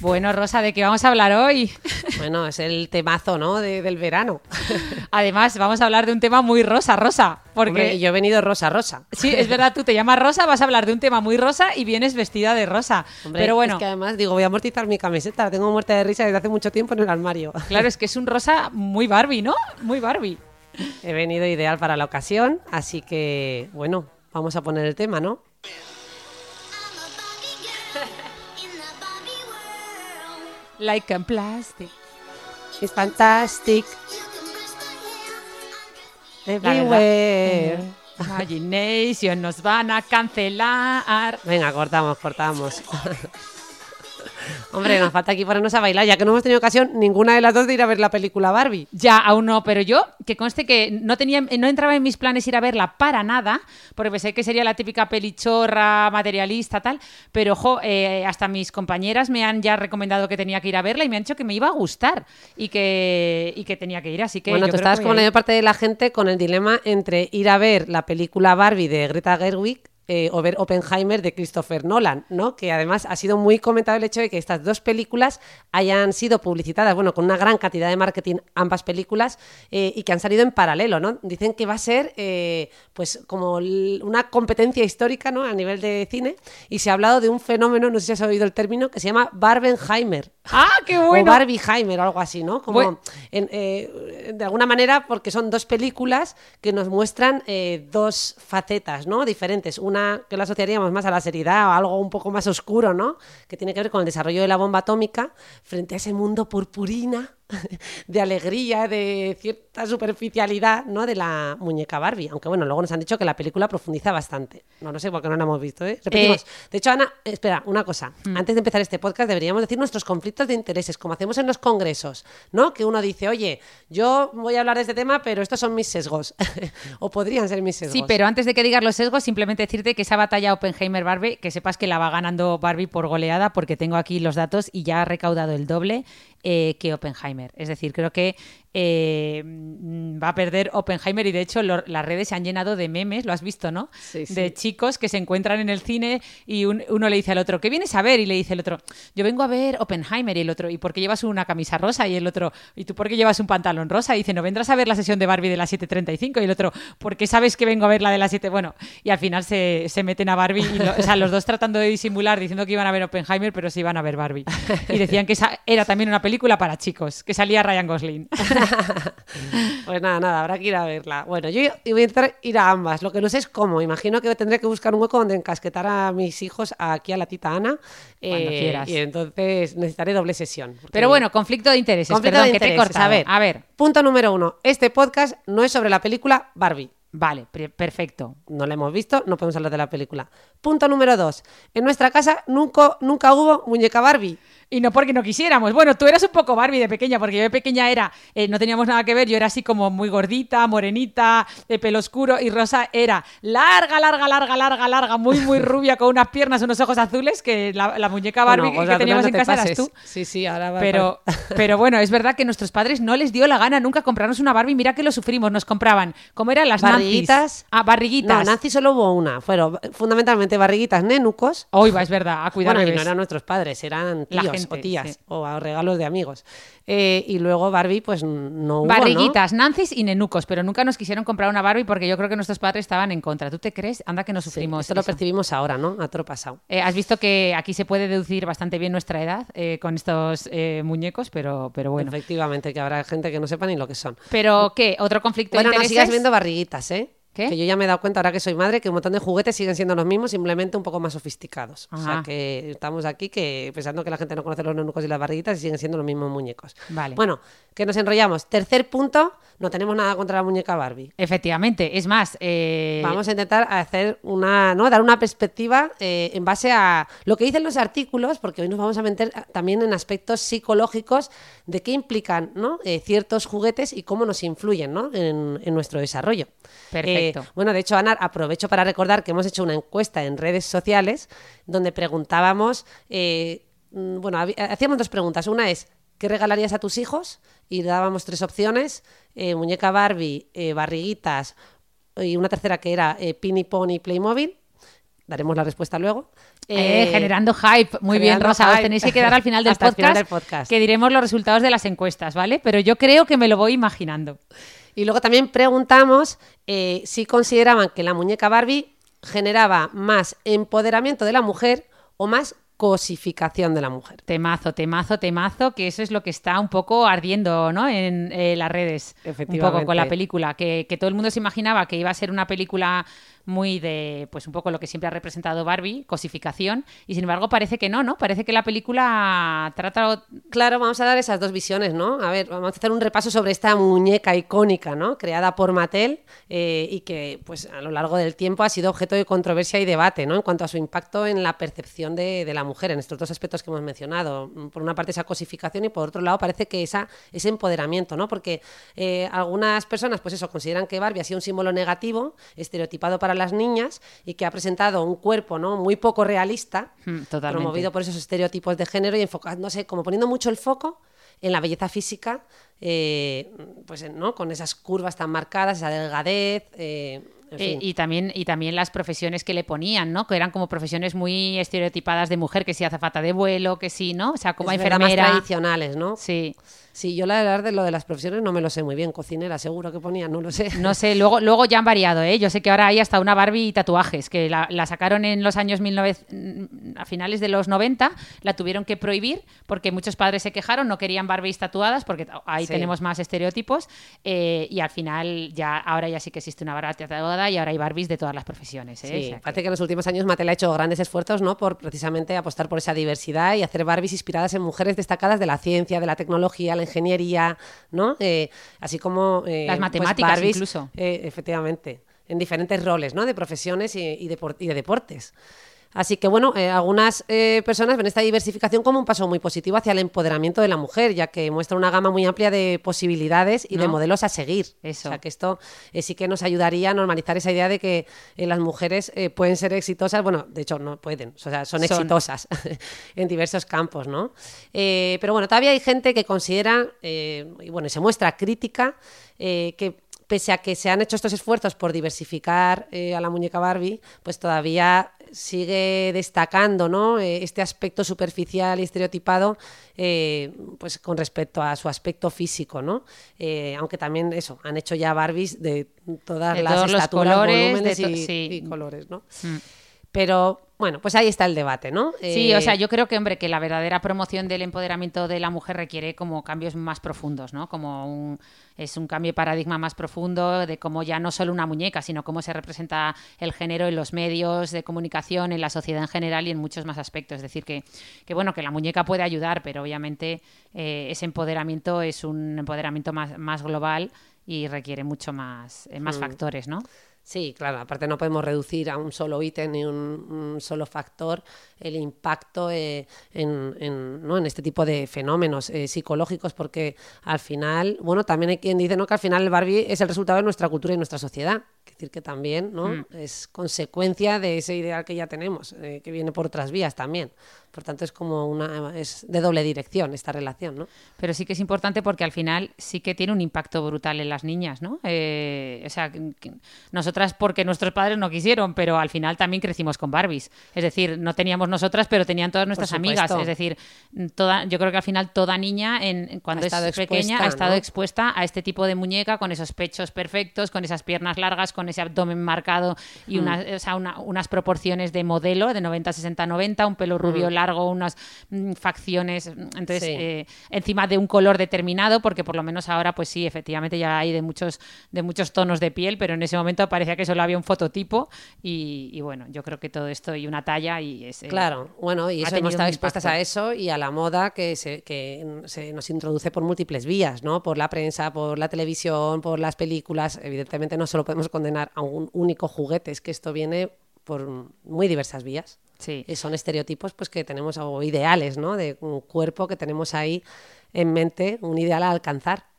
Bueno, Rosa, ¿de qué vamos a hablar hoy? Bueno, es el temazo, ¿no? De- del verano. Además, vamos a hablar de un tema muy rosa, Rosa. Porque Hombre, yo he venido rosa, rosa. Sí, es verdad, tú te llamas Rosa, vas a hablar de un tema muy rosa y vienes vestida de rosa. Hombre, Pero bueno, es que además digo, voy a amortizar mi camiseta, la tengo muerta de risa desde hace mucho tiempo en el armario. claro, es que es un rosa muy Barbie, ¿no? Muy Barbie. He venido ideal para la ocasión, así que, bueno, vamos a poner el tema, ¿no? Like a plastic. It's fantastic everywhere. Imagination, nos van a cancelar. Venga, cortamos, cortamos. Hombre, nos falta aquí ponernos a bailar, ya que no hemos tenido ocasión ninguna de las dos de ir a ver la película Barbie. Ya, aún no, pero yo, que conste que no tenía, no entraba en mis planes ir a verla para nada, porque pensé que sería la típica pelichorra, materialista, tal, pero ojo, eh, hasta mis compañeras me han ya recomendado que tenía que ir a verla y me han dicho que me iba a gustar y que, y que tenía que ir, así que bueno, tú estabas como la mayor parte de la gente con el dilema entre ir a ver la película Barbie de Greta Gerwig eh, o ver Oppenheimer de Christopher Nolan, ¿no? Que además ha sido muy comentado el hecho de que estas dos películas hayan sido publicitadas, bueno, con una gran cantidad de marketing ambas películas eh, y que han salido en paralelo, ¿no? Dicen que va a ser eh, pues como una competencia histórica, ¿no? A nivel de cine y se ha hablado de un fenómeno, no sé si has oído el término, que se llama Barbenheimer. ¡Ah, qué O bueno! Barbieheimer o algo así, ¿no? Como en, eh, de alguna manera, porque son dos películas que nos muestran dos facetas, ¿no? Diferentes. Una que la asociaríamos más a la seriedad o algo un poco más oscuro, ¿no? Que tiene que ver con el desarrollo de la bomba atómica frente a ese mundo purpurina de alegría, de cierta superficialidad, ¿no? De la muñeca Barbie. Aunque bueno, luego nos han dicho que la película profundiza bastante. No lo sé porque no la hemos visto, ¿eh? Repetimos. De hecho, Ana, espera, una cosa. Antes de empezar este podcast deberíamos decir nuestros conflictos de intereses, como hacemos en los congresos, ¿no? Que uno dice, oye, yo voy a hablar de este tema, pero estos son mis sesgos. o podrían ser mis sesgos. Sí, pero antes de que digas los sesgos, simplemente decirte que esa batalla Oppenheimer-Barbie, que sepas que la va ganando Barbie por goleada, porque tengo aquí los datos y ya ha recaudado el doble eh, que Oppenheimer. Es decir, creo que eh, mm, va a perder Oppenheimer y de hecho lo- las redes se han llenado de memes, lo has visto, ¿no? Sí, sí. De chicos que se encuentran en el cine y un- uno le dice al otro, ¿qué vienes a ver? Y le dice el otro, yo vengo a ver Oppenheimer y el otro, ¿y por qué llevas una camisa rosa? Y el otro, ¿y tú por qué llevas un pantalón rosa? Y dice, ¿no vendrás a ver la sesión de Barbie de las 7.35? Y el otro, ¿por qué sabes que vengo a ver la de las 7? Bueno, y al final se, se meten a Barbie, y lo- o sea, los dos tratando de disimular, diciendo que iban a ver Oppenheimer, pero se iban a ver Barbie. Y decían que esa era también una película para chicos, que salía Ryan Gosling. Pues nada, nada, habrá que ir a verla. Bueno, yo voy a intentar ir a ambas. Lo que no sé es cómo. Imagino que tendré que buscar un hueco donde encasquetar a mis hijos aquí a la tita Ana. Cuando quieras. Y entonces necesitaré doble sesión. porque- Pero bueno, conflicto de intereses. Conflicto Perdón, de que te intereses. A ver, a ver. Punto número uno. Este podcast no es sobre la película Barbie. Vale, perfecto. No la hemos visto, no podemos hablar de la película. Punto número dos. En nuestra casa nunca, nunca hubo muñeca Barbie. Y no porque no quisiéramos. Bueno, tú eras un poco Barbie de pequeña, porque yo de pequeña era, eh, no teníamos nada que ver, yo era así como muy gordita, morenita, de pelo oscuro, y Rosa era larga, larga, larga, larga, larga, muy, muy rubia, con unas piernas, unos ojos azules, que la, la muñeca Barbie Bueno, que teníamos no en te casa eras tú. Sí, sí, ahora va Pero, pero bueno, es verdad que nuestros padres no les dio la gana nunca comprarnos una Barbie. Mira que lo sufrimos, nos compraban. ¿Cómo eran las Barriguitas. Ah, barriguitas. No, Nancy solo hubo una. Fueron fundamentalmente barriguitas nenucos. Hoy va, es verdad, a cuidar Bueno, y no eran nuestros padres, eran La o tías sí. o a regalos de amigos. Eh, y luego Barbie, pues no hubo, ¿no? Barriguitas, Nancy's y nenucos, pero nunca nos quisieron comprar una Barbie porque yo creo que nuestros padres estaban en contra. ¿Tú te crees? Anda que nos Sí, sufrimos. esto lo eso. percibimos ahora, ¿no? A todo pasado. Eh, Has visto que aquí se puede deducir bastante bien nuestra edad eh, con estos muñecos, pero, pero bueno. Efectivamente, que habrá gente que no sepa ni lo que son. ¿Pero qué? ¿Otro conflicto Bueno, de no intereses? sigas viendo barriguitas, ¿eh? ¿Qué? Que yo ya me he dado cuenta ahora que soy madre que un montón de juguetes siguen siendo los mismos, simplemente un poco más sofisticados. O sea Ajá. que estamos aquí que pensando que la gente no conoce los nenucos y las barriguitas y siguen siendo los mismos muñecos. Vale. Bueno, que nos enrollamos. Tercer punto, no tenemos nada contra la muñeca Barbie. Efectivamente, es más, eh, Vamos a intentar hacer una, ¿no? Dar una perspectiva eh, en base a lo que dicen los artículos, porque hoy nos vamos a meter a- también en aspectos psicológicos de qué implican ¿no? Eh, ciertos juguetes y cómo nos influyen ¿no? en, en nuestro desarrollo. Perfecto. Bueno, de hecho, Ana, aprovecho para recordar que hemos hecho una encuesta en redes sociales donde preguntábamos, eh, mm, bueno, hacíamos dos preguntas. Una es, ¿qué regalarías a tus hijos? Y dábamos tres opciones, eh, muñeca Barbie, eh, barriguitas y una tercera que era Pini Pony Playmobil. Daremos la respuesta luego. eh, Eh, generando hype. Muy bien, Rosa. Os tenéis que quedar al final del, Hasta el podcast, final del podcast. que diremos los resultados de las encuestas, ¿vale? Pero yo creo que me lo voy imaginando. Y luego también preguntamos eh, si consideraban que la muñeca Barbie generaba más empoderamiento de la mujer o más cosificación de la mujer. Temazo, temazo, temazo, que eso es lo que está un poco ardiendo ¿no? en eh, las redes. Un poco Efectivamente. con la película. Que, que todo el mundo se imaginaba que iba a ser una película muy de, pues un poco lo que siempre ha representado Barbie, cosificación, y sin embargo parece que no, ¿no? Parece que la película trata... Claro, vamos a dar esas dos visiones, ¿no? A ver, vamos a hacer un repaso sobre esta muñeca icónica, ¿no? Creada por Mattel eh, y que, pues, a lo largo del tiempo ha sido objeto de controversia y debate, ¿no? En cuanto a su impacto en la percepción de, la mujer, en estos dos aspectos que hemos mencionado. Por una parte, esa cosificación y por otro lado, parece que esa, ese empoderamiento, ¿no? Porque eh, algunas personas, pues eso, consideran que Barbie ha sido un símbolo negativo, estereotipado para las niñas y que ha presentado un cuerpo, ¿no? Muy poco realista, Mm, totalmente. promovido por esos estereotipos de género y enfocándose, como poniendo mucho el foco en la belleza física, eh, pues ¿no? con esas curvas tan marcadas, esa delgadez, eh, Eh, y también y también las profesiones que le ponían, ¿no? Que eran como profesiones muy estereotipadas de mujer, que si hace falta de vuelo, que sí, ¿no? O sea, como Es verdad, más enfermera. tradicionales, ¿no? Sí. Sí, yo la verdad de lo de las profesiones no me lo sé muy bien. Cocinera, seguro que ponía, no lo sé. No sé, luego, luego ya han variado, ¿eh? Yo sé que ahora hay hasta una Barbie y tatuajes, que la, la sacaron en los años 19, a finales de los 90, la tuvieron que prohibir porque muchos padres se quejaron, no querían Barbies tatuadas porque ahí Sí. tenemos más estereotipos eh, y al final ya ahora ya sí que existe una Barbie tatuada y ahora hay Barbies de todas las profesiones, ¿eh? Sí, O sea parece que en los últimos años Mattel ha hecho grandes esfuerzos ¿no? por precisamente apostar por esa diversidad y hacer Barbies inspiradas en mujeres destacadas de la ciencia, de la tecnología, la ingeniería, ¿no? Eh, así como... eh, Las pues, matemáticas Barbies, incluso. eh, efectivamente, en diferentes roles, ¿no? De profesiones y, y depor- y de deportes. Así que bueno, eh, algunas eh, personas ven esta diversificación como un paso muy positivo hacia el empoderamiento de la mujer, ya que muestra una gama muy amplia de posibilidades y de modelos a seguir. Eso. O sea, que esto eh, sí que nos ayudaría a normalizar esa idea de que las mujeres pueden ser exitosas, bueno, de hecho no pueden, o sea, son, Son. exitosas en diversos campos, ¿no? Pero bueno, todavía hay gente que considera, y bueno, y se muestra crítica, que pese a que se han hecho estos esfuerzos por diversificar eh, a la muñeca Barbie, pues todavía sigue destacando ¿no? Eh, este aspecto superficial y estereotipado eh, pues con respecto a su aspecto físico, ¿no? Eh, aunque también eso, han hecho ya Barbies de todas De las todos los estaturas, colores, volúmenes de to- y, sí. y colores, ¿no? Mm. Pero bueno, pues ahí está el debate, ¿no? Sí, Eh, o sea, yo creo que, hombre, que la verdadera promoción del empoderamiento de la mujer requiere como cambios más profundos, ¿no? Como un, es un cambio de paradigma más profundo de cómo ya no solo una muñeca, sino cómo se representa el género en los medios de comunicación, en la sociedad en general y en muchos más aspectos. Es decir, que, que bueno, que la muñeca puede ayudar, pero obviamente eh, ese empoderamiento es un empoderamiento más, más global y requiere mucho más, eh, más factores, ¿no? Sí, claro, aparte no podemos reducir a un solo ítem ni un, solo factor el impacto eh, en, en, ¿no? en este tipo de fenómenos eh, psicológicos, porque al final, bueno, también hay quien dice ¿no? que al final el Barbie es el resultado de nuestra cultura y nuestra sociedad. Es decir, que también ¿no? Mm. es consecuencia de ese ideal que ya tenemos, eh, que viene por otras vías también. Por tanto, es como una es de doble dirección esta relación, ¿no? Pero sí que es importante porque al final sí que tiene un impacto brutal en las niñas, ¿no? Eh, o sea, nosotras porque nuestros padres no quisieron, pero al final también crecimos con Barbies. Es decir, no teníamos nosotras, pero tenían todas nuestras amigas. Es decir, toda, yo creo que al final toda niña, en, cuando es pequeña, expuesta, ha estado ¿no? expuesta a este tipo de muñeca con esos pechos perfectos, con esas piernas largas, con ese abdomen marcado y Mm. una- o sea, una- unas proporciones de modelo de 90, 60, 90, un pelo rubio largo, unas mm, facciones, mm, entonces Sí. eh, encima de un color determinado, porque por lo menos ahora pues sí, efectivamente ya hay de muchos, de muchos tonos de piel, pero en ese momento parecía que solo había un fototipo y, y bueno, yo creo que todo esto y una talla y es... eh, Claro, bueno, y eso hemos estado expuestas a eso y a la moda que, se, que se nos introduce por múltiples vías, ¿no? Por la prensa, por la televisión, por las películas. Evidentemente no solo podemos condenar a un único juguete, es que esto viene por muy diversas vías. Sí. Y son estereotipos pues que tenemos o ideales, ¿no? De un cuerpo que tenemos ahí en mente, un ideal a alcanzar.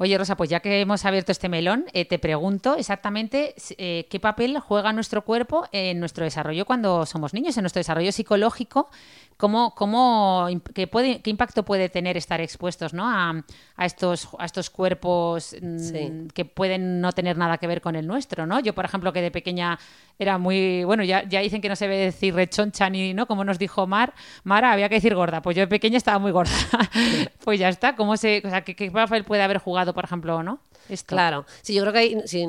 Oye, Rosa, pues ya que hemos abierto este melón, eh, te pregunto exactamente eh, qué papel juega nuestro cuerpo en nuestro desarrollo cuando somos niños, en nuestro desarrollo psicológico, cómo, cómo, qué, puede, qué impacto puede tener estar expuestos ¿no? a, a estos, a estos cuerpos mm, Sí. que pueden no tener nada que ver con el nuestro, ¿no? Yo, por ejemplo, que de pequeña era muy, bueno, ya, ya dicen que no se debe decir rechoncha ni, ¿no? Como nos dijo Mar, Mara, había que decir gorda, pues yo de pequeña estaba muy gorda. pues ya está, ¿cómo se, o sea, ¿qué, qué papel puede haber jugado, por ejemplo, ¿no? Esto. Claro, sí, yo creo que hay, si,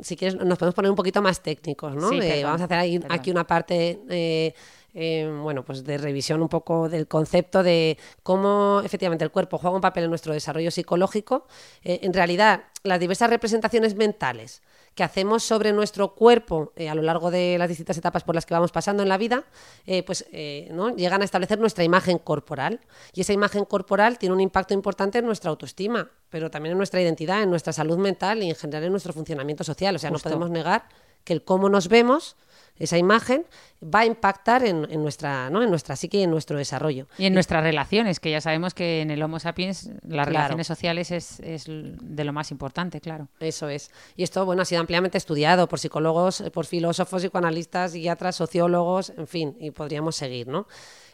si quieres nos podemos poner un poquito más técnicos, ¿no? Sí, Eh, vamos a hacer ahí- aquí una parte, eh, eh, bueno, pues de revisión un poco del concepto de cómo efectivamente el cuerpo juega un papel en nuestro desarrollo psicológico. Eh, en realidad, las diversas representaciones mentales que hacemos sobre nuestro cuerpo eh, a lo largo de las distintas etapas por las que vamos pasando en la vida, eh, pues eh, ¿no? llegan a establecer nuestra imagen corporal. Y esa imagen corporal tiene un impacto importante en nuestra autoestima, pero también en nuestra identidad, en nuestra salud mental y en general en nuestro funcionamiento social. O sea, Justo. no podemos negar que el cómo nos vemos, esa imagen, va a impactar en, en nuestra, ¿no? en nuestra psique y en nuestro desarrollo. Y en nuestras relaciones, que ya sabemos que en el Homo sapiens las Claro. relaciones sociales es, es de lo más importante, claro. Eso es. Y esto, bueno, ha sido ampliamente estudiado por psicólogos, por filósofos, psicoanalistas, psiquiatras, sociólogos, en fin, y podríamos seguir, ¿no?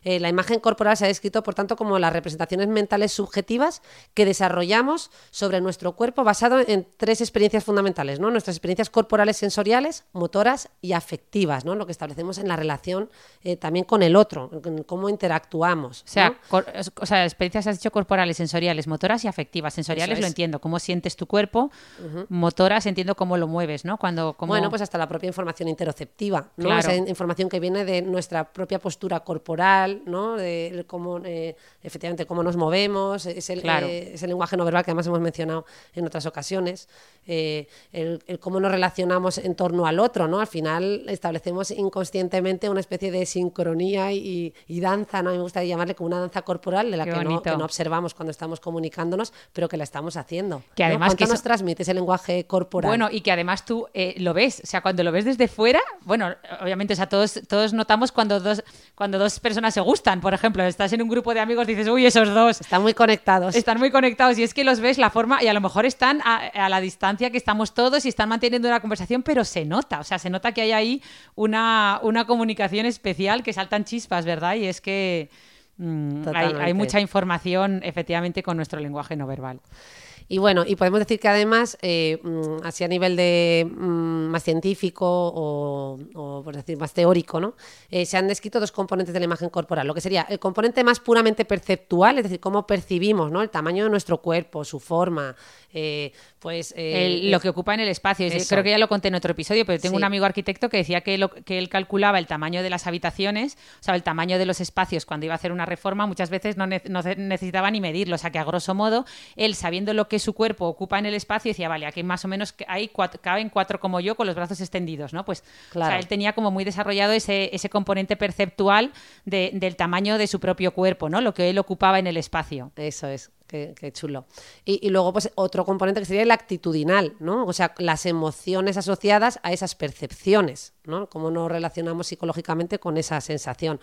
Eh, la imagen corporal se ha descrito, por tanto, como las representaciones mentales subjetivas que desarrollamos sobre nuestro cuerpo basado en tres experiencias fundamentales, ¿no? Nuestras experiencias corporales sensoriales, motoras y afectivas, ¿no? Lo que establecemos en la relación eh, también con el otro, en cómo interactuamos. O sea, o sea, experiencias has dicho corporales, sensoriales, motoras y afectivas. Sensoriales lo entiendo, cómo sientes tu cuerpo. Motoras entiendo cómo lo mueves, ¿no? Cuando, cómo... Bueno, pues hasta la propia información interoceptiva, ¿no? Claro. Esa in- información que viene de nuestra propia postura corporal, ¿no? De el cómo, eh, efectivamente, cómo nos movemos, ese, Claro. eh, ese lenguaje no verbal que además hemos mencionado en otras ocasiones, eh, el, el cómo nos relacionamos en torno al otro, ¿no? Al final establecemos inconscientemente una especie de sincronía y, y danza, ¿no? Me gustaría llamarle como una danza corporal de la que no, que no observamos cuando estamos comunicándonos, pero que la estamos haciendo. Que además ¿Cuánto que nos eso- transmite ese lenguaje corporal? Bueno, y que además tú eh, lo ves, o sea, cuando lo ves desde fuera, bueno, obviamente, o sea, todos, todos notamos cuando dos, cuando dos personas se gustan, por ejemplo, estás en un grupo de amigos, dices, uy, esos dos Están muy conectados. están muy conectados y es que los ves la forma y a lo mejor están a, a la distancia que estamos todos y están manteniendo una conversación, pero se nota, o sea, se nota que hay ahí una, una comunicación especial que saltan chispas, ¿verdad? Y es que mm, hay, mucha información efectivamente con nuestro lenguaje no verbal. Y bueno, y podemos decir que además, eh, mm, así a nivel de mm, más científico o, o, por decir, más teórico, ¿no? Eh, se han descrito dos componentes de la imagen corporal. Lo que sería el componente más puramente perceptual, es decir, cómo percibimos ¿no? el tamaño de nuestro cuerpo, su forma, eh, pues... eh, El- lo que ocupa en el espacio. Eso. Creo que ya lo conté en otro episodio, pero tengo Sí. un amigo arquitecto que decía que, lo- que él calculaba el tamaño de las habitaciones, o sea, el tamaño de los espacios cuando iba a hacer una reforma, muchas veces no, ne- no ce- necesitaba ni medirlo. O sea, que a grosso modo, él sabiendo lo que su cuerpo ocupa en el espacio, decía, vale, aquí más o menos que hay cuat- caben cuatro como yo con los brazos extendidos, ¿no? Pues, o Claro. sea, él tenía como muy desarrollado ese, ese componente perceptual de- del tamaño de su propio cuerpo, ¿no? Lo que él ocupaba en el espacio. Eso es, qué, qué chulo. Y, y luego, pues, otro componente que sería el actitudinal, ¿no? O sea, las emociones asociadas a esas percepciones, ¿no? Cómo nos relacionamos psicológicamente con esa sensación.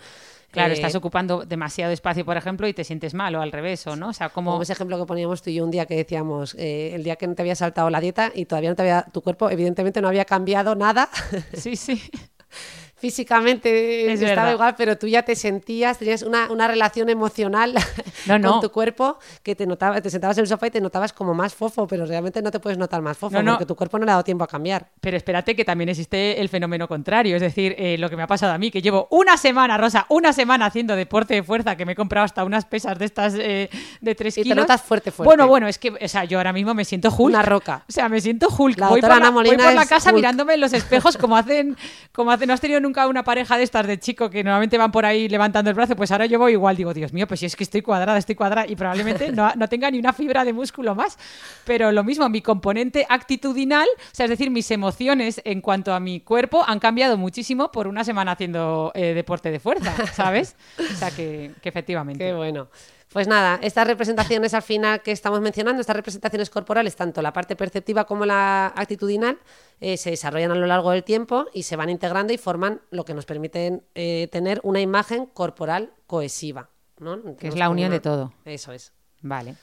Claro, Eh, estás ocupando demasiado espacio, por ejemplo, y te sientes mal o al revés, ¿o no? O sea, como... Como ese ejemplo que poníamos tú y yo un día que decíamos, eh, el día que no te había saltado la dieta y todavía no te había, tu cuerpo evidentemente no había cambiado nada, Sí, sí. físicamente Es estaba verdad. igual, pero tú ya te sentías, tenías una, una relación emocional No, no. con tu cuerpo que te notaba, te sentabas en el sofá y te notabas como más fofo, pero realmente no te puedes notar más fofo No, porque tu cuerpo no le ha dado tiempo a cambiar. Pero espérate que también existe el fenómeno contrario, es decir, eh, lo que me ha pasado a mí, que llevo una semana, Rosa, una semana haciendo deporte de fuerza, que me he comprado hasta unas pesas de estas eh, de 3 Y te kilos. notas fuerte, fuerte. Bueno, bueno, es que, o sea, yo ahora mismo me siento Hulk. Una roca. O sea, me siento Hulk. La voy por la, voy por casa Hulk. mirándome en los espejos como hacen, como hacen. ¿No has tenido nunca una pareja de estas de chico que normalmente van por ahí levantando el brazo? Pues ahora yo voy igual, digo, Dios mío, pues si es que estoy cuadrada, estoy cuadrada y probablemente no, no tenga ni una fibra de músculo más. Pero lo mismo, mi componente actitudinal, o sea, es decir, mis emociones en cuanto a mi cuerpo han cambiado muchísimo por una semana haciendo eh, deporte de fuerza, ¿sabes? O sea, que, que efectivamente. Qué bueno. Pues nada, estas representaciones al final que estamos mencionando, estas representaciones corporales, tanto la parte perceptiva como la actitudinal, eh, se desarrollan a lo largo del tiempo y se van integrando y forman lo que nos permite eh, tener una imagen corporal cohesiva. ¿no? Que es la unión una- de todo. Eso es. Vale.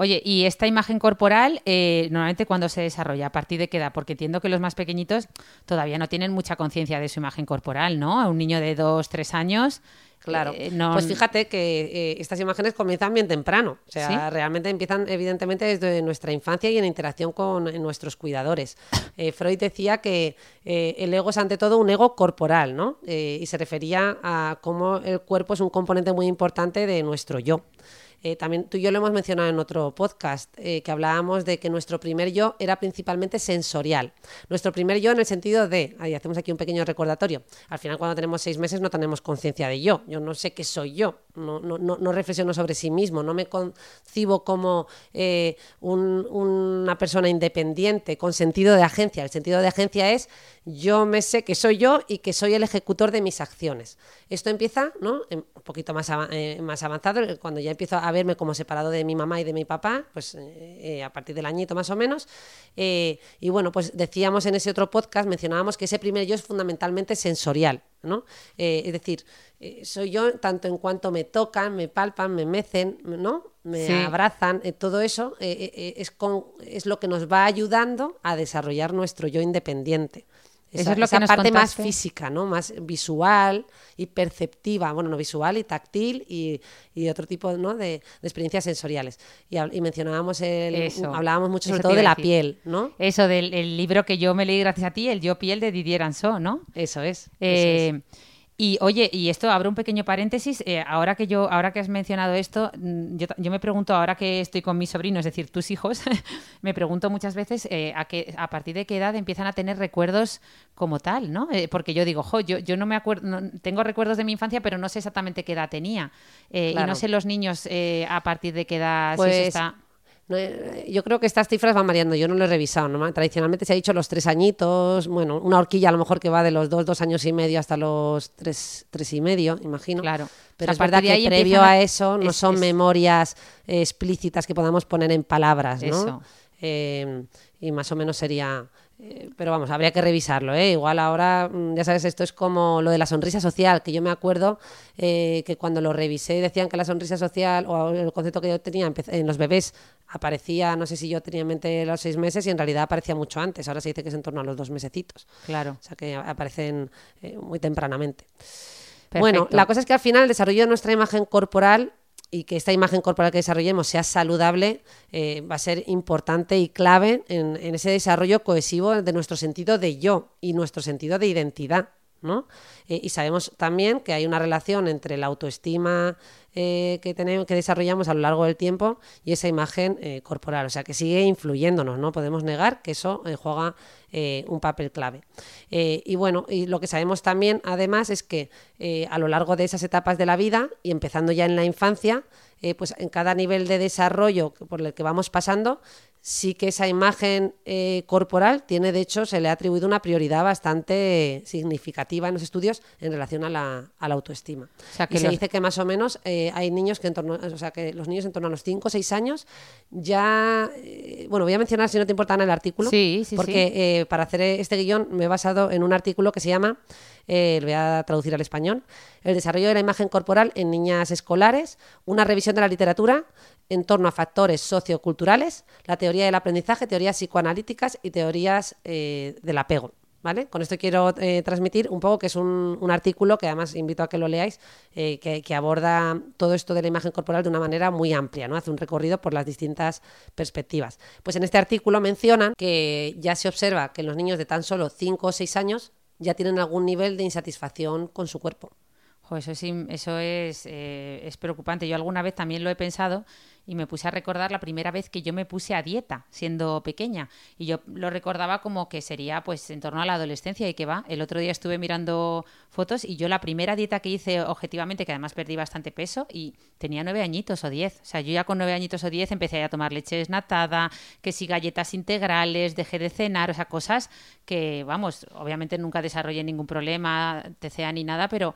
Oye, ¿y esta imagen corporal eh, normalmente cuándo se desarrolla? ¿A partir de qué edad? Porque entiendo que los más pequeñitos todavía no tienen mucha conciencia de su imagen corporal, ¿no? A un niño de dos, tres años. Claro. eh, no- Pues fíjate que eh, estas imágenes comienzan bien temprano. O sea, ¿Sí? realmente empiezan evidentemente desde nuestra infancia y en interacción con nuestros cuidadores. Eh, Freud decía que el ego es ante todo un ego corporal, ¿no? Y se refería a cómo el cuerpo es un componente muy importante de nuestro yo. Eh, también tú y yo lo hemos mencionado en otro podcast, eh, que hablábamos de que nuestro primer yo era principalmente sensorial. Nuestro primer yo en el sentido de, hacemos aquí un pequeño recordatorio, al final cuando tenemos seis meses no tenemos conciencia de yo, yo no sé qué soy yo, no, no, no, no reflexiono sobre sí mismo, no me concibo como eh, un- una persona independiente con sentido de agencia. El sentido de agencia es yo me sé que soy yo y que soy el ejecutor de mis acciones. Esto empieza ¿no? Un poquito más, más avanzado, cuando ya empiezo a verme como separado de mi mamá y de mi papá, pues eh, eh, a partir del añito más o menos. Eh, y bueno, pues decíamos en ese otro podcast, mencionábamos que ese primer yo es fundamentalmente sensorial. ¿no? Eh, es decir, eh, soy yo tanto en cuanto me tocan, me palpan, me mecen, ¿no? me Sí. abrazan, eh, todo eso es, con- es lo que nos va ayudando a desarrollar nuestro yo independiente. Eso Esa, es lo que nos parte más física, ¿no? Más visual y perceptiva, bueno, no visual y táctil y, y otro tipo ¿no? de, de experiencias sensoriales. Y, mencionábamos el, Eso. hablábamos mucho Eso sobre todo de la piel, ¿no? Eso del el libro que yo me leí gracias a ti, El Yo Piel de Didier Anso, ¿no? Eso es. eso es. Y oye, y esto abro un pequeño paréntesis. eh, ahora que yo, ahora que has mencionado esto, mm, yo, yo me pregunto ahora que estoy con mi sobrino, es decir, tus hijos, me pregunto muchas veces eh, a qué, a partir de qué edad empiezan a tener recuerdos como tal, ¿no? Eh, porque yo digo, jo, yo, yo no me acuerdo, no- tengo recuerdos de mi infancia, pero no sé exactamente qué edad tenía. Eh, Y no sé los niños eh, a partir de qué edad si eso Pues, está. No, eh, yo creo que estas cifras van variando, yo no lo he revisado. ¿no? Tradicionalmente se ha dicho los tres añitos, bueno, una horquilla a lo mejor que va de los dos, dos años y medio hasta los tres, tres y medio, imagino. Claro. Pero O es sea, verdad que previo a- a eso no es- son es- memorias eh, explícitas que podamos poner en palabras, ¿no? Eso. Eh, y más o menos sería... eh, pero vamos, habría que revisarlo, ¿eh? Igual ahora, mm, ya sabes, esto es como lo de la sonrisa social, que yo me acuerdo eh, que cuando lo revisé decían que la sonrisa social, o el concepto que yo tenía en los bebés, aparecía, no sé si yo tenía en mente los seis meses, y en realidad aparecía mucho antes, ahora se dice que es en torno a los dos mesecitos. Claro. O sea que aparecen eh, muy tempranamente. Bueno, la cosa es que al final el desarrollo de nuestra imagen corporal y que esta imagen corporal que desarrollemos sea saludable eh, va a ser importante y clave en, ese desarrollo cohesivo de nuestro sentido de yo y nuestro sentido de identidad. ¿no? Eh, y sabemos también que hay una relación entre la autoestima eh, que, tenemos, que desarrollamos a lo largo del tiempo y esa imagen eh, corporal. O sea, que sigue influyéndonos, no podemos negar que eso eh, juega un papel clave. Y bueno, y lo que sabemos también, además, es que a lo largo de esas etapas de la vida y empezando ya en la infancia, pues en cada nivel de desarrollo por el que vamos pasando, sí que esa imagen eh, corporal tiene, de hecho, se le ha atribuido una prioridad bastante significativa en los estudios en relación a la, a la autoestima. O sea, que y se dice que más o menos eh, hay niños que en torno, o sea, que los niños en torno a los 5 o 6 años ya, eh, bueno, voy a mencionar si no te importa Ana, el artículo, Sí, sí, porque sí. para hacer este guion me he basado en un artículo que se llama, lo voy a traducir al español, El desarrollo de la imagen corporal en niñas escolares, una revisión de la literatura en torno a factores socioculturales, la teoría del aprendizaje, teorías psicoanalíticas y teorías eh, del apego. ¿Vale? Con esto quiero eh, transmitir un poco que es un, artículo que además invito a que lo leáis, eh, que, que, aborda todo esto de la imagen corporal de una manera muy amplia, ¿no? Hace un recorrido por las distintas perspectivas. Pues en este artículo mencionan que ya se observa que los niños de tan solo 5 o 6 años ya tienen algún nivel de insatisfacción con su cuerpo. Eso es, eso es, eh, es preocupante. Yo alguna vez también lo he pensado y me puse a recordar la primera vez que yo me puse a dieta siendo pequeña. Y yo lo recordaba como que sería pues en torno a la adolescencia y que va, el otro día estuve mirando fotos y yo la primera dieta que hice objetivamente, que además perdí bastante peso y tenía nueve añitos o diez, o sea, yo ya con nueve añitos o diez empecé a tomar leche desnatada, que si galletas integrales, dejé de cenar, o sea, cosas que, vamos, obviamente nunca desarrollé ningún problema, TCA ni nada, pero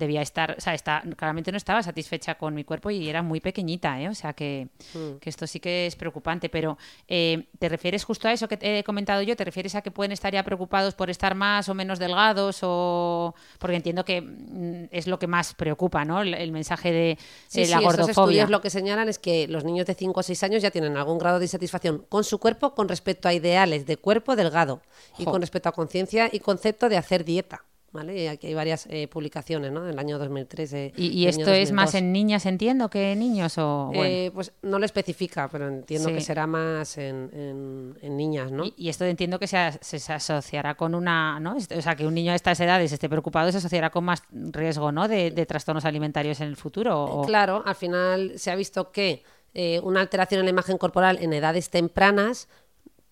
debía estar, o sea, está, claramente no estaba satisfecha con mi cuerpo y era muy pequeñita, ¿eh? o sea que, mm. que esto sí que es preocupante, pero eh, ¿te refieres justo a eso que he comentado yo? ¿Te refieres a que pueden estar ya preocupados por estar más o menos delgados? o Porque entiendo que mm, es lo que más preocupa, ¿no? El, mensaje de, sí, la sí, gordofobia. Esos estudios lo que señalan es que los niños de 5 o 6 años ya tienen algún grado de insatisfacción con su cuerpo con respecto a ideales de cuerpo delgado y con respecto a conciencia y concepto de hacer dieta. ¿Vale? Aquí hay varias eh, publicaciones, ¿no? Del año 2013. ¿Y, y esto es más en niñas, entiendo, que en niños? o eh, Pues no lo especifica, pero entiendo que será más en, en, niñas, ¿no? Y, esto entiendo que se, se, asociará con una, ¿no? O sea, que un niño a estas edades esté preocupado se asociará con más riesgo, ¿no? De, de trastornos alimentarios en el futuro. O... Claro, al final se ha visto que eh, una alteración en la imagen corporal en edades tempranas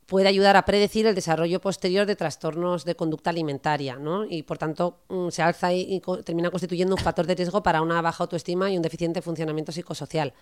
puede ayudar a predecir el desarrollo posterior de trastornos de conducta alimentaria, ¿no? Y por tanto mm, se alza y, termina constituyendo un factor de riesgo para una baja autoestima y un deficiente funcionamiento psicosocial.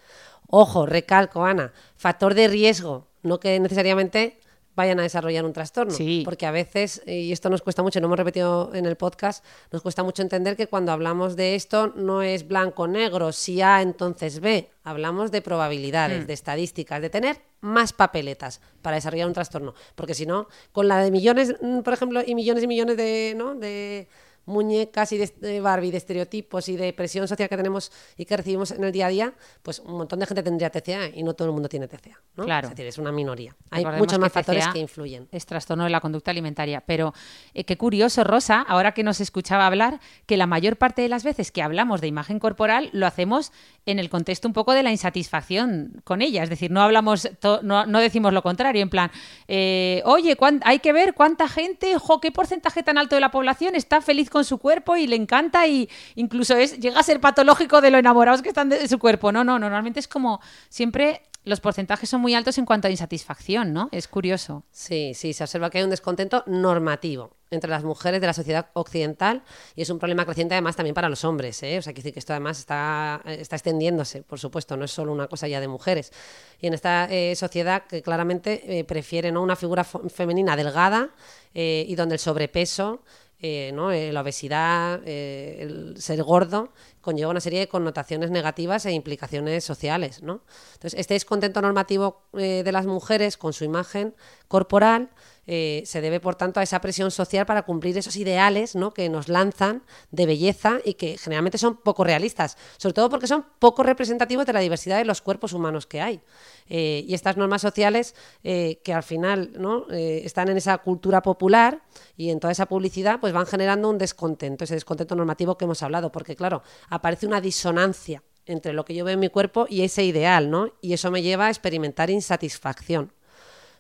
Ojo, recalco, Ana, factor de riesgo, no que necesariamente vayan a desarrollar un trastorno. Porque a veces, y esto nos cuesta mucho, no hemos repetido en el podcast, nos cuesta mucho entender que cuando hablamos de esto no es blanco-negro, si A entonces B, hablamos de probabilidades, hmm. de estadísticas, de tener más papeletas para desarrollar un trastorno. Porque si no, con la de millones, mm, por ejemplo, y millones y millones de, ¿no? de muñecas y de, Barbie, de estereotipos y de presión social que tenemos y que recibimos en el día a día, pues un montón de gente tendría TCA y no todo el mundo tiene TCA. ¿no? Claro. Es decir, es una minoría. Hay muchos más factores que influyen. Es trastorno de la conducta alimentaria. Pero eh, qué curioso, Rosa, ahora que nos escuchaba hablar, que la mayor parte de las veces que hablamos de imagen corporal lo hacemos en el contexto un poco de la insatisfacción con ella. Es decir, no hablamos, no, no, decimos lo contrario, en plan, eh, oye, hay que ver cuánta gente, jo, qué porcentaje tan alto de la población está feliz con su cuerpo y le encanta y incluso es llega a ser patológico de lo enamorados que están de su cuerpo. No, no, normalmente es como siempre los porcentajes son muy altos en cuanto a insatisfacción, ¿no? Es curioso. Sí, sí, se observa que hay un descontento normativo entre las mujeres de la sociedad occidental y es un problema creciente además también para los hombres, ¿eh? O sea, que decir que esto además está, está extendiéndose, por supuesto, no es solo una cosa ya de mujeres. Y en esta eh, sociedad que claramente eh, prefiere ¿no? una figura femenina delgada eh, y donde el sobrepeso eh, ¿no? Eh, la obesidad, eh, el ser gordo, conlleva una serie de connotaciones negativas e implicaciones sociales. ¿no? Entonces, este descontento normativo de las mujeres con su imagen corporal eh, se debe, por tanto, a esa presión social para cumplir esos ideales ¿no? que nos lanzan de belleza y que generalmente son poco realistas, sobre todo porque son poco representativos de la diversidad de los cuerpos humanos que hay. Eh, y estas normas sociales eh, que al final están en esa cultura popular y en toda esa publicidad, pues van generando un descontento, ese descontento normativo que hemos hablado, porque claro, aparece una disonancia entre lo que yo veo en mi cuerpo y ese ideal, ¿no? Y eso me lleva a experimentar insatisfacción.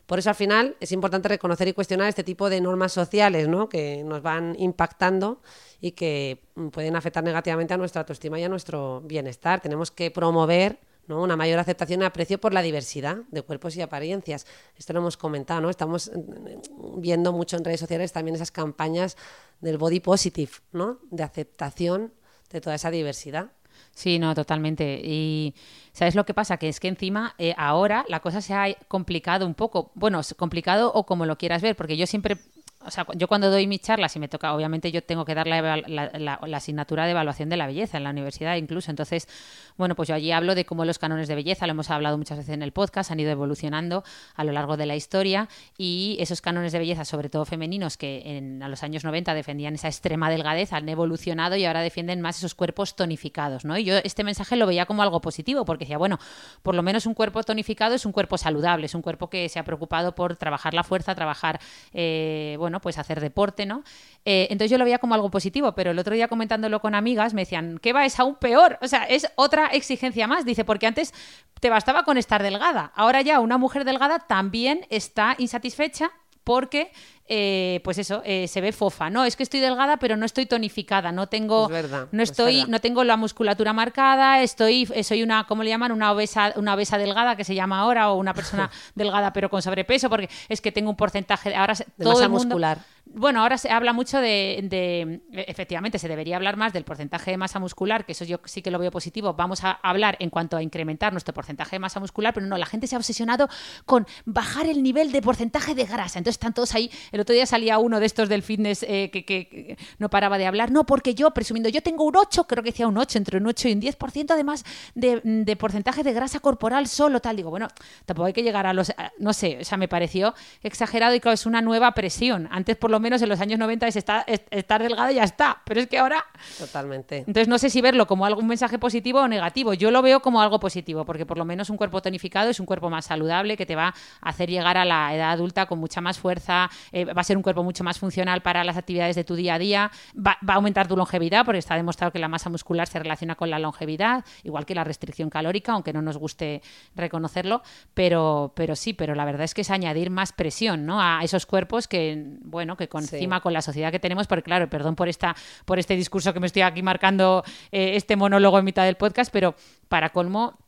Por eso al final es importante reconocer y cuestionar este tipo de normas sociales ¿no? que nos van impactando y que mm, pueden afectar negativamente a nuestra autoestima y a nuestro bienestar. Tenemos que promover ¿no? una mayor aceptación y aprecio por la diversidad de cuerpos y apariencias. Esto lo hemos comentado, ¿no? Estamos mm, viendo mucho en redes sociales también esas campañas del body positive, ¿no? De aceptación de toda esa diversidad. Sí, no, totalmente. Y ¿sabes lo que pasa? Que es que encima eh, ahora la cosa se ha complicado un poco. Bueno, complicado o como lo quieras ver, porque yo siempre o sea, yo cuando doy mi charla, si me toca, obviamente yo tengo que dar la, la, asignatura de evaluación de la belleza en la universidad incluso. Entonces, bueno, pues yo allí hablo de cómo los cánones de belleza, lo hemos hablado muchas veces en el podcast, han ido evolucionando a lo largo de la historia y esos cánones de belleza, sobre todo femeninos, que en, a los años 90 defendían esa extrema delgadez, han evolucionado y ahora defienden más esos cuerpos tonificados, ¿no? Y yo este mensaje lo veía como algo positivo porque decía, bueno, por lo menos un cuerpo tonificado es un cuerpo saludable, es un cuerpo que se ha preocupado por trabajar la fuerza, trabajar, eh, bueno, bueno, pues hacer deporte, ¿no? Eh, entonces yo lo veía como algo positivo, pero el otro día comentándolo con amigas me decían, ¿qué va? Es aún peor. O sea, es otra exigencia más. Dice, porque antes te bastaba con estar delgada. Ahora ya una mujer delgada también está insatisfecha porque eh, pues eso, eh, se ve fofa. No, es que estoy delgada, pero no estoy tonificada, no tengo, Es verdad, no es estoy, no tengo la musculatura marcada, estoy, eh, soy una, ¿cómo le llaman? Una obesa, una obesa delgada que se llama ahora, o una persona delgada pero con sobrepeso, porque es que tengo un porcentaje, ahora De todo masa el mundo, muscular. Bueno, ahora se habla mucho de, de- efectivamente, se debería hablar más del porcentaje de masa muscular, que eso yo sí que lo veo positivo. Vamos a hablar en cuanto a incrementar nuestro porcentaje de masa muscular, pero no, la gente se ha obsesionado con bajar el nivel de porcentaje de grasa. Entonces están todos ahí. El otro día salía uno de estos del fitness eh, que, no paraba de hablar. No, porque yo, presumiendo, yo tengo un 8, creo que decía un 8, entre un 8 y un 10% además de, de porcentaje de grasa corporal solo, tal. Digo, bueno, tampoco hay que llegar a los, no sé, o sea, me pareció exagerado y claro, es una nueva presión. Antes, por lo menos en los años 90, es estar, es- estar delgado y ya está. Pero es que ahora Totalmente. entonces no sé si verlo como algún mensaje positivo o negativo. Yo lo veo como algo positivo, porque por lo menos un cuerpo tonificado es un cuerpo más saludable que te va a hacer llegar a la edad adulta con mucha más fuerza, eh, va a ser un cuerpo mucho más funcional para las actividades de tu día a día, va, va a aumentar tu longevidad, porque está demostrado que la masa muscular se relaciona con la longevidad, igual que la restricción calórica, aunque no nos guste reconocerlo, pero, pero sí, pero la verdad es que es añadir más presión ¿no? a esos cuerpos que, bueno, que con Sí. encima con la sociedad que tenemos, porque claro, perdón por esta, por este discurso que me estoy aquí marcando eh, este monólogo en mitad del podcast, pero para colmo.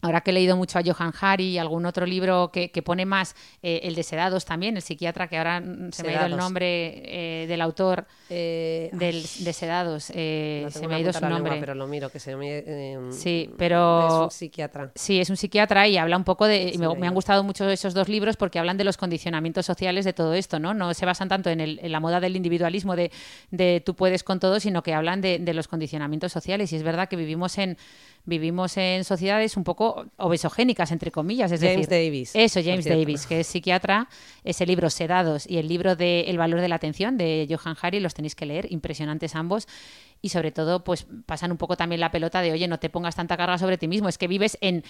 Ahora que he leído mucho a Johan Hari y algún otro libro que, que pone más, eh, el de Sedados también, el psiquiatra, que ahora se me ha ido el nombre eh, del autor Eh, del, de Sedados, eh, no se me ha ido su lengua, nombre. pero lo miro, que se me... eh, Sí, pero- Es un psiquiatra. Sí, es un psiquiatra y habla un poco de. y Sí, me, han gustado mucho esos dos libros porque hablan de los condicionamientos sociales de todo esto, ¿no? No se basan tanto en, el- en la moda del individualismo de, de tú puedes con todo, sino que hablan de, de los condicionamientos sociales. Y es verdad que vivimos en vivimos en sociedades un poco obesogénicas, entre comillas. Es James decir, Davis, Eso, James. Davis, que es psiquiatra. Ese libro Sedados y el libro de El valor de la atención de Johan Hari, los tenéis que leer, impresionantes ambos. Y sobre todo, pues pasan un poco también la pelota de, oye, no te pongas tanta carga sobre ti mismo. Es que vives en,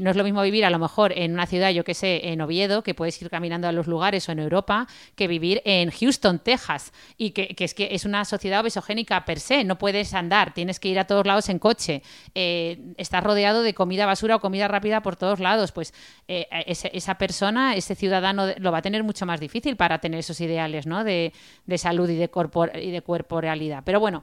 no es lo mismo vivir a lo mejor en una ciudad, yo que sé, en Oviedo, que puedes ir caminando a los lugares o en Europa, que vivir en Houston, Texas. Y que, que es que es una sociedad obesogénica per se. No puedes andar, tienes que ir a todos lados en coche. Eh, estás rodeado de comida basura o comida rápida por todos lados. Pues eh, ese- esa persona, ese ciudadano, lo va a tener mucho más difícil para tener esos ideales, ¿no? De, de salud y de, corpor- y de corporalidad. Pero bueno,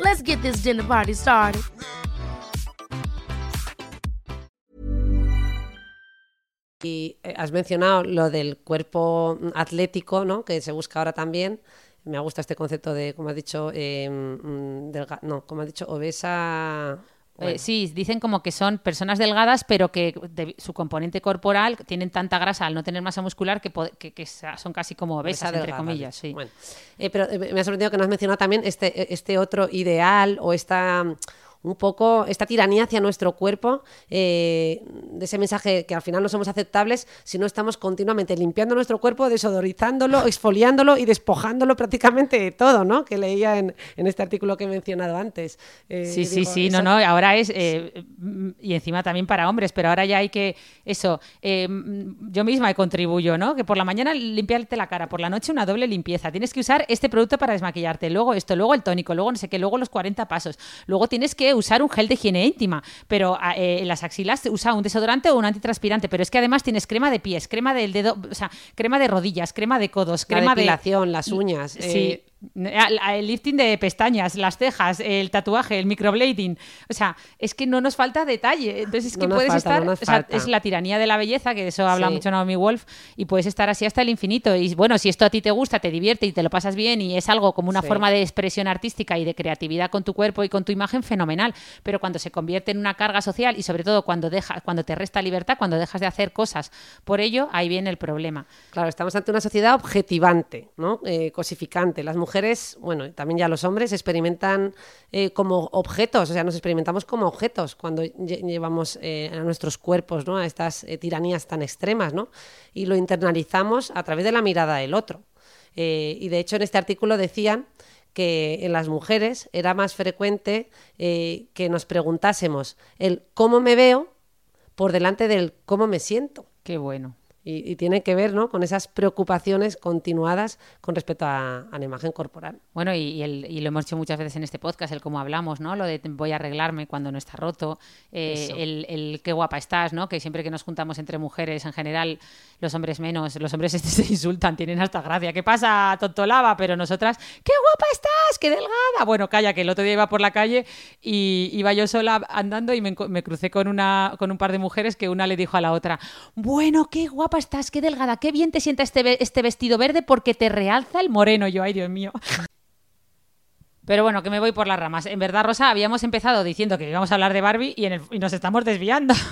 Let's get this dinner party started. Y eh, has mencionado lo del cuerpo mm, atlético, ¿no? Que se busca ahora también. Me gusta este concepto de, como has dicho, eh, mm, delga- no, como has dicho, obesa. Eh, sí, dicen como que son personas delgadas, pero que de- su componente corporal tienen tanta grasa al no tener masa muscular que, son casi como obesa obesas, entre comillas. dicho. Sí. Bueno, eh, pero eh, me ha sorprendido que no has mencionado también este, este otro ideal o esta un poco esta tiranía hacia nuestro cuerpo, eh, de ese mensaje que al final no somos aceptables si no estamos continuamente limpiando nuestro cuerpo, desodorizándolo, exfoliándolo y despojándolo prácticamente de todo, ¿no? Que leía en, en este artículo que he mencionado antes. Eh, Sí, sí, digo, sí, no, eso- no, ahora es, eh, y encima también para hombres, pero ahora ya hay que, eso, mm, yo misma contribuyo, ¿no? Que por la mañana limpiarte la cara, por la noche una doble limpieza, tienes que usar este producto para desmaquillarte, luego esto, luego el tónico, luego no sé qué, luego los 40 pasos, luego tienes que usar un gel de higiene íntima, pero ah, eh, en las axilas usa un desodorante o un antitranspirante, pero es que además tienes crema de pies, crema del dedo, o sea, crema de rodillas, crema de codos, La crema de depilación, las uñas. Sí. eh, El lifting de pestañas, las cejas, el tatuaje, el microblading. O sea, es que no nos falta detalle. Entonces es que No puedes falta, estar. no nos o sea, falta. es la tiranía de la belleza, que de eso habla Sí. mucho Naomi Wolf, y puedes estar así hasta el infinito. Y bueno, si esto a ti te gusta, te divierte y te lo pasas bien y es algo como una Sí. forma de expresión artística y de creatividad con tu cuerpo y con tu imagen, fenomenal. Pero cuando se convierte en una carga social y sobre todo cuando, deja, cuando te resta libertad, cuando dejas de hacer cosas por ello, ahí viene el problema. Claro, estamos ante una sociedad objetivante, ¿no? Eh, cosificante. Las mujeres, bueno, y también ya los hombres, experimentan eh, como objetos, o sea, nos experimentamos como objetos cuando lle- llevamos eh, a nuestros cuerpos, ¿no? A estas eh, tiranías tan extremas, ¿no? Y lo internalizamos a través de la mirada del otro. Y de hecho, en este artículo decían que en las mujeres era más frecuente que nos preguntásemos el cómo me veo por delante del cómo me siento. Qué bueno. Y, y tiene que ver ¿no? con esas preocupaciones continuadas con respecto a, a la imagen corporal. Bueno, y, y el- y lo hemos dicho muchas veces en este podcast, el cómo hablamos, ¿no? Lo de voy a arreglarme cuando no está roto, eh, el, el qué guapa estás, ¿no? Que siempre que nos juntamos entre mujeres, en general, los hombres menos, los hombres se insultan, tienen hasta gracia. ¿Qué pasa, tontolaba? Pero nosotras, ¡qué guapa estás! ¡Qué delgada! Bueno, calla, que el otro día iba por la calle y iba yo sola andando y me, me crucé con, una, con un par de mujeres que una le dijo a la otra, bueno, qué guapa estás, qué delgada, qué bien te sienta este, este vestido verde porque te realza el moreno. Yo, ay, Dios mío. Pero bueno, que me voy por las ramas. En verdad, Rosa, habíamos empezado diciendo que íbamos a hablar de Barbie y, en el- y nos estamos desviando.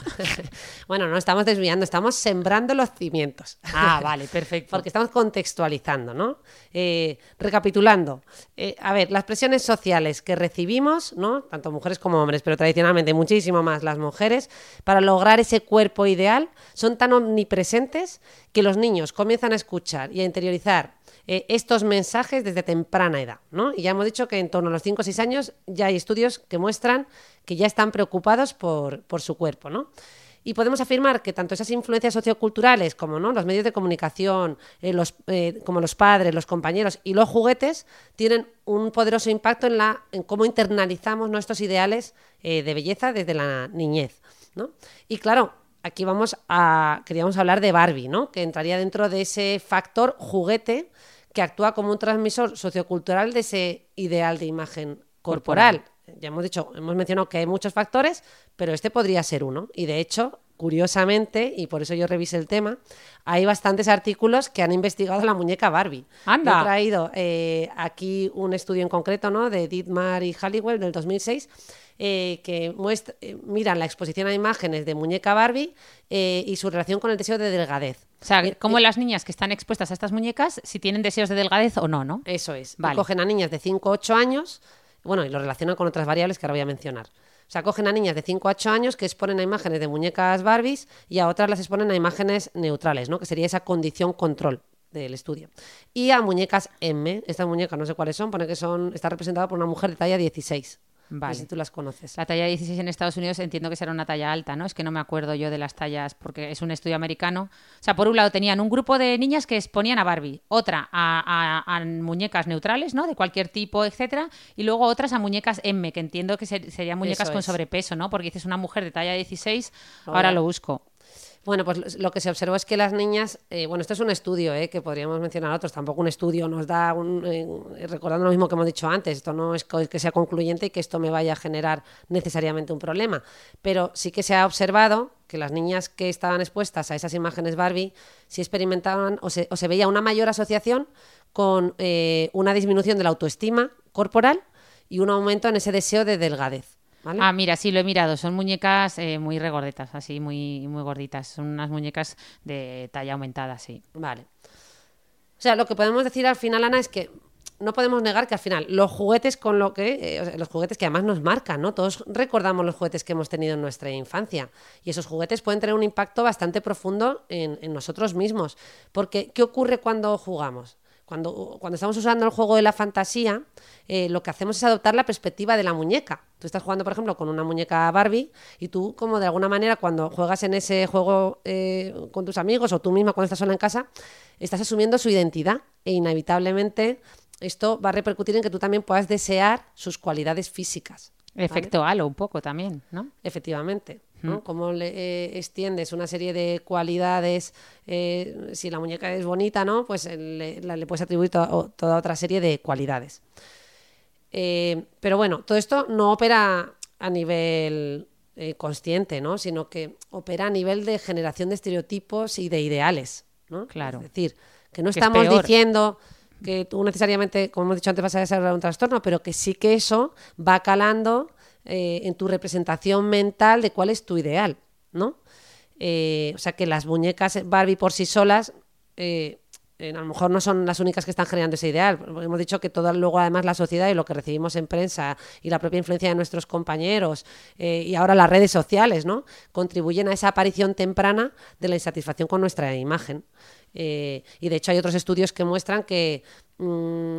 Bueno, no estamos desviando, estamos sembrando los cimientos. ah, vale, perfecto. Porque estamos contextualizando, ¿no? Eh, recapitulando, eh, a ver, las presiones sociales que recibimos, ¿no? Tanto mujeres como hombres, pero tradicionalmente muchísimo más las mujeres, para lograr ese cuerpo ideal, son tan omnipresentes que los niños comienzan a escuchar y a interiorizar eh, estos mensajes desde temprana edad, ¿no? Y ya hemos dicho que en torno a los 5 o 6 años ya hay estudios que muestran que ya están preocupados por, por su cuerpo, ¿no? Y podemos afirmar que tanto esas influencias socioculturales como ¿no? los medios de comunicación, eh, los, eh, como los padres, los compañeros y los juguetes tienen un poderoso impacto en, la, en cómo internalizamos nuestros ideales de belleza desde la niñez. ¿no? Y claro, aquí vamos a, queríamos hablar de Barbie, ¿no? que entraría dentro de ese factor juguete que actúa como un transmisor sociocultural de ese ideal de imagen corporal. Ya hemos dicho, hemos mencionado que hay muchos factores, pero este podría ser uno. Y de hecho, curiosamente, y por eso yo revisé el tema, hay bastantes artículos que han investigado la muñeca Barbie. Anda. He traído eh, aquí un estudio en concreto, ¿no? De Dietmar y Halliwell del 2006, eh, que muestra, eh, miran la exposición a imágenes de muñeca Barbie eh, y su relación con el deseo de delgadez. O sea, como las niñas que están expuestas a estas muñecas, si tienen deseos de delgadez o no, ¿no? Eso es. Vale. cogen a niñas de 5 a 8 años, bueno, y lo relacionan con otras variables que ahora voy a mencionar. O sea, cogen a niñas de 5 a 8 años que exponen a imágenes de muñecas Barbies y a otras las exponen a imágenes neutrales, ¿no? Que sería esa condición control del estudio. Y a muñecas M, estas muñecas no sé cuáles son, pone que son, está representada por una mujer de talla 16. No Vale. sé si tú las conoces. La talla 16 en Estados Unidos entiendo que será una talla alta, ¿no? Es que no me acuerdo yo de las tallas porque es un estudio americano. O sea, por un lado tenían un grupo de niñas que exponían a Barbie, otra a, a- a muñecas neutrales, ¿no? De cualquier tipo, etcétera, y luego otras a muñecas M, que entiendo que ser- serían muñecas Eso con es. sobrepeso, ¿no? Porque dices una mujer de talla 16, Lo ahora lo busco. Bueno, pues lo que se observó es que las niñas, eh, bueno, esto es un estudio, eh, que podríamos mencionar otros, tampoco un estudio nos da, un, eh, recordando lo mismo que hemos dicho antes, esto no es que sea concluyente y que esto me vaya a generar necesariamente un problema, pero sí que se ha observado que las niñas que estaban expuestas a esas imágenes Barbie sí experimentaban o se, o se veía una mayor asociación con eh, una disminución de la autoestima corporal y un aumento en ese deseo de delgadez. ¿Vale? Ah, mira, sí, lo he mirado. Son muñecas eh, muy regordetas, así, muy, muy gorditas. Son unas muñecas de talla aumentada, sí. Vale. O sea, lo que podemos decir al final, Ana, es que no podemos negar que al final los juguetes con lo que, eh, o sea, los juguetes que además nos marcan, ¿no? Todos recordamos los juguetes que hemos tenido en nuestra infancia y esos juguetes pueden tener un impacto bastante profundo en, en nosotros mismos. Porque, ¿qué ocurre cuando jugamos? Cuando, cuando estamos usando el juego de la fantasía, eh, lo que hacemos es adoptar la perspectiva de la muñeca. Tú estás jugando, por ejemplo, con una muñeca Barbie y tú, como de alguna manera, cuando juegas en ese juego eh, con tus amigos o tú misma cuando estás sola en casa, estás asumiendo su identidad e inevitablemente esto va a repercutir en que tú también puedas desear sus cualidades físicas. Efecto halo un poco también, ¿no? Efectivamente. ¿No? Cómo le eh, extiendes una serie de cualidades, eh, si la muñeca es bonita, ¿no? Pues eh, le, puedes atribuir to- toda otra serie de cualidades. Eh, pero bueno, todo esto no opera a nivel consciente, ¿no? Sino que opera a nivel de generación de estereotipos y de ideales, ¿no? Claro. Es decir, que no Que estamos diciendo que tú necesariamente, como hemos dicho antes, vas a desarrollar un trastorno, pero que sí que eso va calando eh, en tu representación mental de cuál es tu ideal, ¿no? Eh, o sea, que las muñecas Barbie por sí solas eh, a lo mejor no son las únicas que están generando ese ideal. Hemos dicho que todo luego además la sociedad y lo que recibimos en prensa y la propia influencia de nuestros compañeros y ahora las redes sociales, ¿no? Contribuyen a esa aparición temprana de la insatisfacción con nuestra imagen. Y de hecho hay otros estudios que muestran que mm,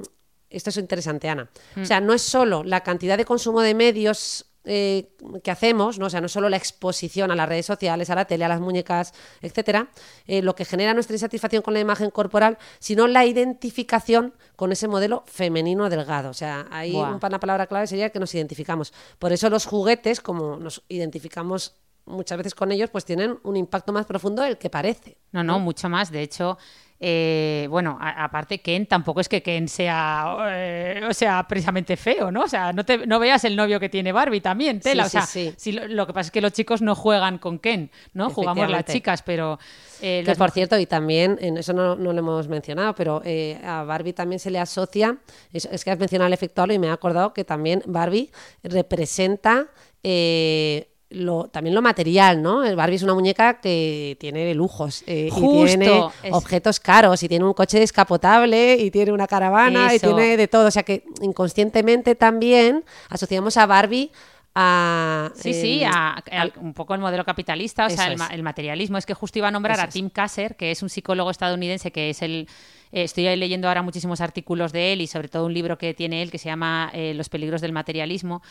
esto es interesante, Ana. O sea, no es solo la cantidad de consumo de medios eh, que hacemos, ¿no? O sea, no es solo la exposición a las redes sociales, a la tele, a las muñecas, etcétera, eh, lo que genera nuestra insatisfacción con la imagen corporal, sino la identificación con ese modelo femenino delgado. O sea, ahí un- una palabra clave sería que nos identificamos. Por eso los juguetes, como nos identificamos muchas veces con ellos, pues tienen un impacto más profundo del que parece. No, no, mucho más. De hecho, eh, bueno, a- aparte Ken tampoco es que Ken sea, eh, o sea, precisamente feo, ¿no? O sea, no, te, no veas el novio que tiene Barbie también, tela. Sí, o sí, sea, sí. si lo, lo que pasa es que los chicos no juegan con Ken, ¿no? Jugamos las chicas, pero... eh, Que las por cierto, y también, en eso no, no lo hemos mencionado, pero eh, a Barbie también se le asocia, es, es que has mencionado el efecto y me he acordado que también Barbie representa eh, lo, también lo material, ¿no? El Barbie es una muñeca que tiene lujos eh, y tiene es- objetos caros y tiene un coche descapotable y tiene una caravana y tiene de todo, o sea que inconscientemente también asociamos a Barbie a... Sí, sí, a- un poco el modelo capitalista, o sea, el, materialismo. Es que justo iba a nombrar Eso a. Tim Kasser, que es un psicólogo estadounidense que es el... eh, estoy leyendo ahora muchísimos artículos de él y sobre todo un libro que tiene él que se llama eh, Los peligros del materialismo.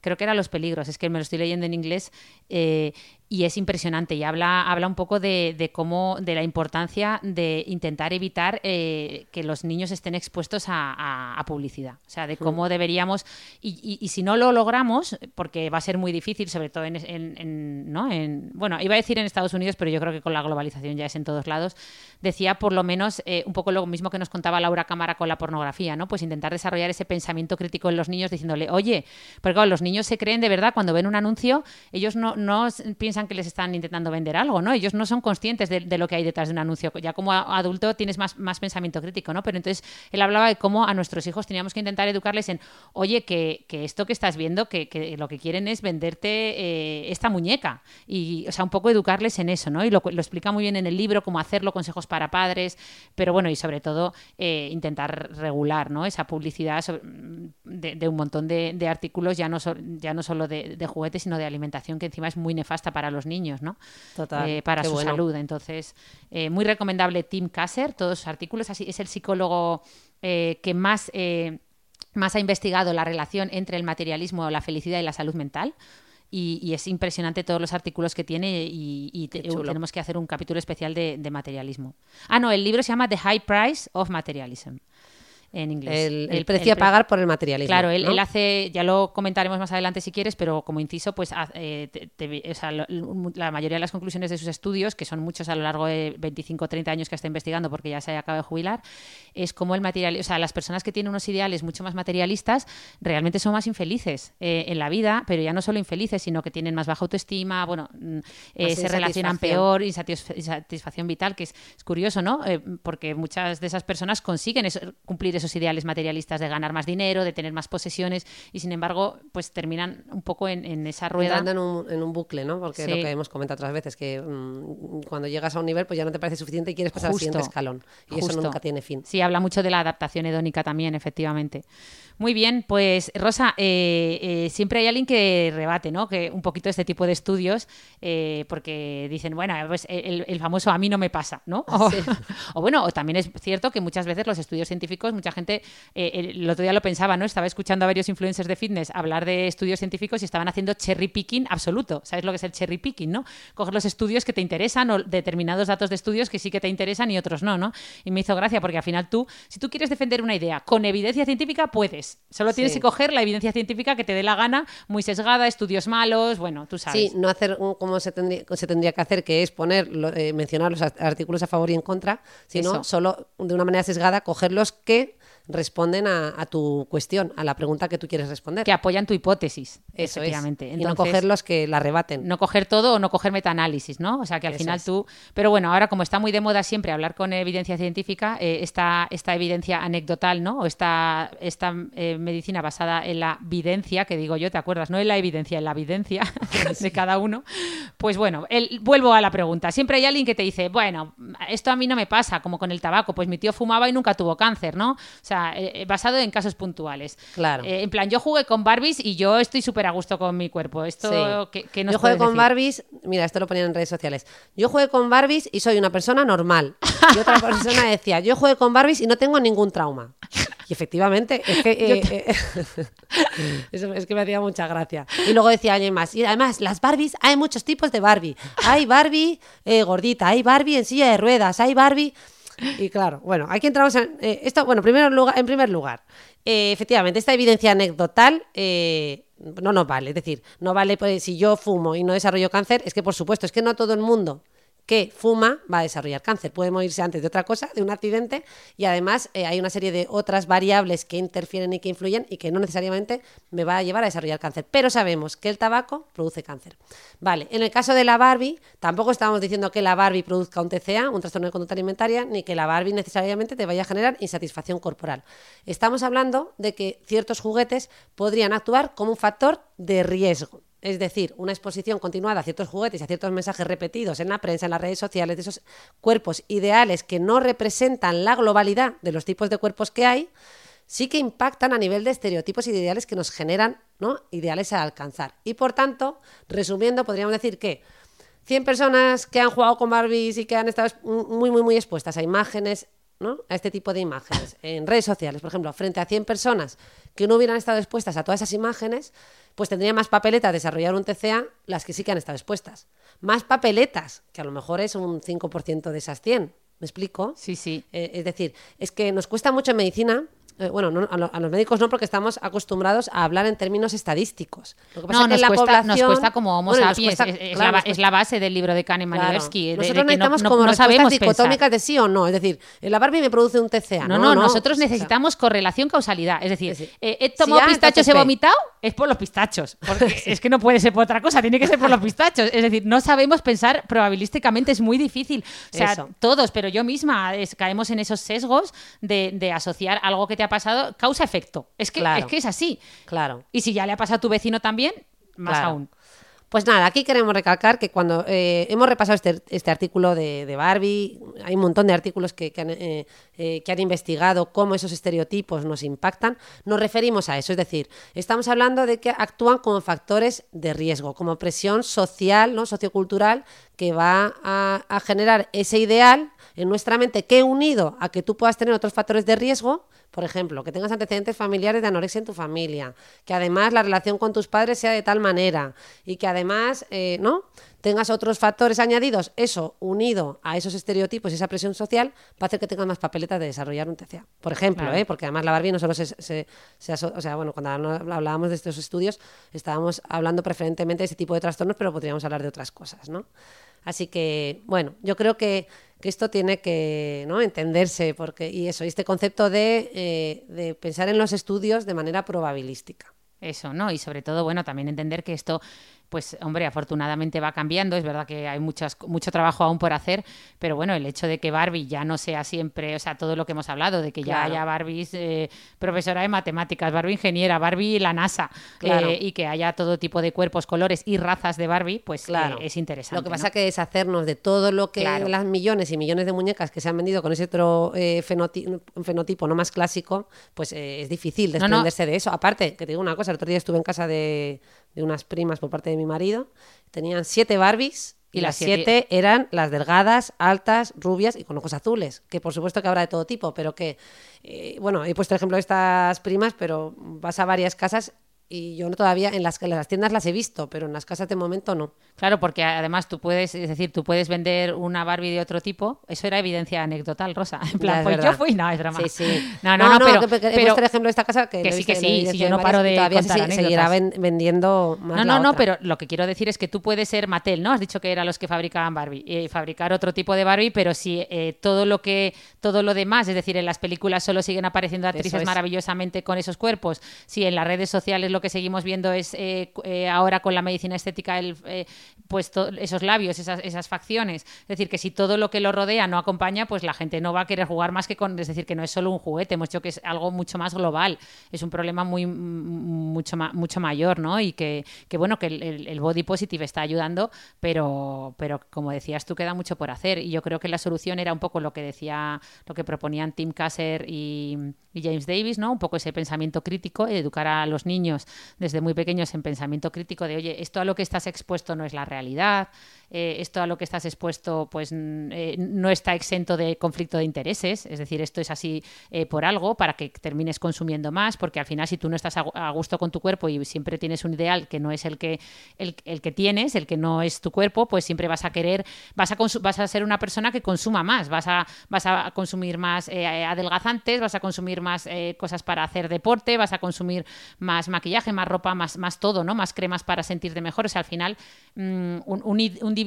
Creo que era Los peligros, es que me lo estoy leyendo en inglés eh, y es impresionante y habla, habla un poco de, de cómo, de la importancia de intentar evitar eh, que los niños estén expuestos a, a- a publicidad. O sea, de cómo deberíamos, y, y- y si no lo logramos, porque va a ser muy difícil, sobre todo en, en- en- ¿no? en bueno, iba a decir en Estados Unidos, pero yo creo que con la globalización ya es en todos lados, decía por lo menos eh, un poco lo mismo que nos contaba Laura Cámara con la pornografía, ¿no? Pues intentar desarrollar ese pensamiento crítico en los niños diciéndole, oye, porque claro, los niños se creen de verdad cuando ven un anuncio, ellos no, no s- que les están intentando vender algo, ¿no? Ellos no son conscientes de, lo que hay detrás de un anuncio. Ya como adulto tienes más, más pensamiento crítico, ¿no? Pero entonces él hablaba de cómo a nuestros hijos teníamos que intentar educarles en, oye, que, que esto que estás viendo, que, que lo que quieren es venderte eh, esta muñeca. Y, o sea, un poco educarles en eso, ¿no? Y lo, explica muy bien en el libro, cómo hacerlo, consejos para padres, pero bueno, y sobre todo eh, intentar regular, ¿no? Esa publicidad de, un montón de, artículos, ya no, ya no solo de juguetes, sino de alimentación, que encima es muy nefasta para los niños, ¿no? Total, Eh, para su bueno. salud. Entonces, eh, muy recomendable Tim Kasser, todos sus artículos. Así, es el psicólogo eh, que más, más ha investigado la relación entre el materialismo, la felicidad y la salud mental. Y, y es impresionante todos los artículos que tiene y, te- tenemos que hacer un capítulo especial de, de materialismo. Ah, no, el libro se llama The High Price of Materialism en inglés. El, el precio a pagar por el materialismo. Claro, él, ¿no? él hace, ya lo comentaremos más adelante si quieres, pero como inciso, pues eh, te- te- o sea, lo- la mayoría de las conclusiones de sus estudios, que son muchos a lo largo de 25 o 30 años que está investigando porque ya se acaba de jubilar, es como el material, o sea, las personas que tienen unos ideales mucho más materialistas realmente son más infelices eh, en la vida, pero ya no solo infelices, sino que tienen más baja autoestima, bueno, mm, eh, se relacionan peor, insatisf- insatisfacción vital, que es, es curioso, ¿no? Eh, porque muchas de esas personas consiguen eso- cumplir esos ideales materialistas de ganar más dinero, de tener más posesiones, y sin embargo, pues terminan un poco en, en esa rueda. Entrando en un, en un bucle, ¿no? Porque Sí. lo que hemos comentado otras veces, que mm, cuando llegas a un nivel, pues ya no te parece suficiente y quieres pasar Justo, al siguiente escalón. Y eso nunca tiene fin. Sí, habla mucho de la adaptación hedónica también, efectivamente. Muy bien, pues Rosa, eh, eh, siempre hay alguien que rebate, ¿no? Que un poquito este tipo de estudios, eh, porque dicen, bueno, pues el, el famoso a mí no me pasa, ¿no? O, o bueno, o también es cierto que muchas veces los estudios científicos muchas mucha gente, eh, el otro día lo pensaba, ¿no? Estaba escuchando a varios influencers de fitness hablar de estudios científicos y estaban haciendo cherry picking absoluto. ¿Sabes lo que es el cherry picking, no? Coger los estudios que te interesan o determinados datos de estudios que sí que te interesan y otros no, ¿no? Y me hizo gracia porque al final tú, si tú quieres defender una idea con evidencia científica, puedes. Solo tienes Sí. que coger la evidencia científica que te dé la gana, muy sesgada, estudios malos, bueno, tú sabes. Sí, no hacer un- como se tendría, se tendría que hacer, que es poner, eh, mencionar los art- artículos a favor y en contra, sino Eso. solo de una manera sesgada coger los que responden a, a tu cuestión, a la pregunta que tú quieres responder. que apoyan tu hipótesis, Eso es. y no coger los que la rebaten. no coger todo o no coger metaanálisis, ¿no? O sea, que al Eso final es. tú... Pero bueno, ahora como está muy de moda siempre hablar con evidencia científica, eh, esta, esta evidencia anecdotal, ¿no? O esta, esta eh, medicina basada en la videncia, que digo yo, ¿te acuerdas? No en la evidencia, en la videncia de cada uno. Pues bueno, el- vuelvo a la pregunta. Siempre hay alguien que te dice, bueno, esto a mí no me pasa, como con el tabaco, pues mi tío fumaba y nunca tuvo cáncer, ¿no? O sea, eh, eh, basado en casos puntuales. Claro. Eh, en plan, yo jugué con Barbies y yo estoy súper a gusto con mi cuerpo. Esto, Sí. ¿qué, qué nos Yo jugué con decir? Barbies, mira, esto lo ponían en redes sociales. Yo jugué con Barbies y soy una persona normal. Y otra persona decía, yo jugué con Barbies y no tengo ningún trauma. Y efectivamente, es que, eh, eh, eso es que me hacía mucha gracia. Y luego decía alguien más, y además, las Barbies, hay muchos tipos de Barbie. Hay Barbie eh, gordita, hay Barbie en silla de ruedas, hay Barbie... Y claro, bueno, aquí entramos en eh, esto. Bueno, primero lugar, en primer lugar, eh, efectivamente, esta evidencia anecdotal eh, no nos vale. Es decir, no vale pues, si yo fumo y no desarrollo cáncer, es que por supuesto, es que no todo el mundo que fuma va a desarrollar cáncer. Puede morirse antes de otra cosa, de un accidente, y además eh, hay una serie de otras variables que interfieren y que influyen y que no necesariamente me va a llevar a desarrollar cáncer. Pero sabemos que el tabaco produce cáncer. Vale, en el caso de la Barbie, tampoco estamos diciendo que la Barbie produzca un TCA, un trastorno de conducta alimentaria, ni que la Barbie necesariamente te vaya a generar insatisfacción corporal. Estamos hablando de que ciertos juguetes podrían actuar como un factor de riesgo. Es decir, una exposición continuada a ciertos juguetes y a ciertos mensajes repetidos en la prensa, en las redes sociales, de esos cuerpos ideales que no representan la globalidad de los tipos de cuerpos que hay, sí que impactan a nivel de estereotipos y de ideales que nos generan ¿no? ideales a alcanzar. Y por tanto, resumiendo, podríamos decir que 100 personas que han jugado con Barbies y que han estado muy, muy, muy expuestas a imágenes, ¿no? a este tipo de imágenes en redes sociales, por ejemplo, frente a 100 personas que no hubieran estado expuestas a todas esas imágenes, pues tendría más papeletas desarrollar un TCA las que sí que han estado expuestas. Más papeletas, que a lo mejor es un 5% de esas 100. ¿Me explico? Sí, sí. Eh, es decir, es que nos cuesta mucho en medicina. Eh, bueno, no, a, lo- a los médicos no, porque estamos acostumbrados a hablar en términos estadísticos. Lo que pasa No, es que nos, la cuesta, nos población- cuesta como Homo bueno, nos sapiens. cuesta- es, es claro, la, ba- nos es la base del libro de Kahneman y Claro. De- de Nosotros que no- necesitamos no, como no respuestas sabemos pensar. dicotómicas de sí o no. Es decir, la Barbie me produce un TCA. No, No, no, nosotros O sea, necesitamos correlación causalidad. Es decir, Sí, eh, he Si tomado A, pistachos, he vomitado, es por los pistachos. Porque es que no puede ser por otra cosa, tiene que ser por los pistachos. Es decir, no sabemos pensar probabilísticamente, es muy difícil. O sea, Eso. todos, pero yo misma es- caemos en esos sesgos de, de asociar algo que te ha pasado causa-efecto. Es que, Claro. es que es así. Claro. Y si ya le ha pasado a tu vecino también, más Claro. aún. Pues nada, aquí queremos recalcar que cuando eh, hemos repasado este, este artículo de, de Barbie, hay un montón de artículos que, que han, eh, eh, que han investigado cómo esos estereotipos nos impactan, nos referimos a eso. Es decir, estamos hablando de que actúan como factores de riesgo, como presión social, ¿no? sociocultural, que va a, generar ese ideal en nuestra mente que unido a que tú puedas tener otros factores de riesgo, por ejemplo, que tengas antecedentes familiares de anorexia en tu familia, que además la relación con tus padres sea de tal manera y que además, eh, ¿no? Tengas otros factores añadidos, eso unido a esos estereotipos y esa presión social va a hacer que tengas más papeletas de desarrollar un TCA. Por ejemplo, Claro. ¿eh? porque además la Barbie no solo se, se- o sea, bueno, cuando hablábamos de estos estudios estábamos hablando preferentemente de ese tipo de trastornos, pero podríamos hablar de otras cosas, ¿no? Así que, bueno, yo creo que, que esto tiene que ¿no? entenderse, porque, y eso, y este concepto de, eh, de pensar en los estudios de manera probabilística. Eso, ¿no? Y sobre todo, bueno, también entender que esto, pues, hombre, afortunadamente va cambiando. Es verdad que hay muchas, mucho trabajo aún por hacer, pero bueno, el hecho de que Barbie ya no sea siempre, o sea, todo lo que hemos hablado, de que ya Claro. haya Barbies eh, profesora de matemáticas, Barbie ingeniera, Barbie la NASA, Claro. eh, y que haya todo tipo de cuerpos, colores y razas de Barbie, pues Claro. eh, es interesante. Lo que pasa ¿no? que deshacernos de todo lo que Claro. las millones y millones de muñecas que se han vendido con ese otro eh, fenoti- fenotipo no más clásico, pues es difícil No, no. desprenderse de eso. Aparte, que te digo una cosa, el otro día estuve en casa de, de unas primas por parte de mi marido, tenían siete Barbies Y, Y las siete eran las delgadas, altas, rubias y con ojos azules. Que por supuesto que habrá de todo tipo, pero que, eh, bueno, he puesto el ejemplo de estas primas, pero vas a varias casas y yo no todavía, en las, en las tiendas las he visto, pero en las casas de momento no. Claro, porque además tú puedes, es decir, tú puedes vender una Barbie de otro tipo. Eso era evidencia anecdotal, Rosa. En plan, es pues yo fui, no, es broma. Sí, sí. No, no, no, pero, que- que he pero- puesto el ejemplo de esta casa que, que sí, que sí, sí, yo no paro de todavía contar se- seguirá vendiendo más No, la no, no, otra. pero lo que quiero decir es que tú puedes ser Mattel, ¿no? Has dicho que eran los que fabricaban Barbie y fabricar otro tipo de Barbie, pero si eh, todo lo que todo lo demás, es decir, en las películas solo siguen apareciendo actrices es. maravillosamente con esos cuerpos, si en las redes sociales lo que seguimos viendo es eh, eh, ahora con la medicina estética el, eh, pues esos labios, esas, esas facciones, es decir, que si todo lo que lo rodea no acompaña, pues la gente no va a querer jugar más que con, es decir, que no es solo un juguete, hemos dicho que es algo mucho más global, es un problema muy mucho mucho mayor, ¿no? Y que, que bueno, que el- el body positive está ayudando, pero, pero como decías tú, queda mucho por hacer. Y yo creo que la solución era un poco lo que decía, lo que proponían Tim Kasser y, y James Davis, ¿no? Un poco ese pensamiento crítico, educar a los niños desde muy pequeños en pensamiento crítico de, oye, esto a lo que estás expuesto no es la realidad, eh, esto a lo que estás expuesto pues eh, no está exento de conflicto de intereses, es decir, esto es así eh, por algo para que termines consumiendo más, porque al final si tú no estás a gu- a gusto con tu cuerpo y siempre tienes un ideal que no es el que el, el que tienes, el que no es tu cuerpo, pues siempre vas a querer, vas a vas a ser una persona que consuma más, vas a vas a consumir más adelgazantes, vas a consumir más cosas para hacer deporte, vas a consumir más maquillaje, más ropa, más más todo, ¿no? Más cremas para sentirte mejor, o sea, al final mm, un,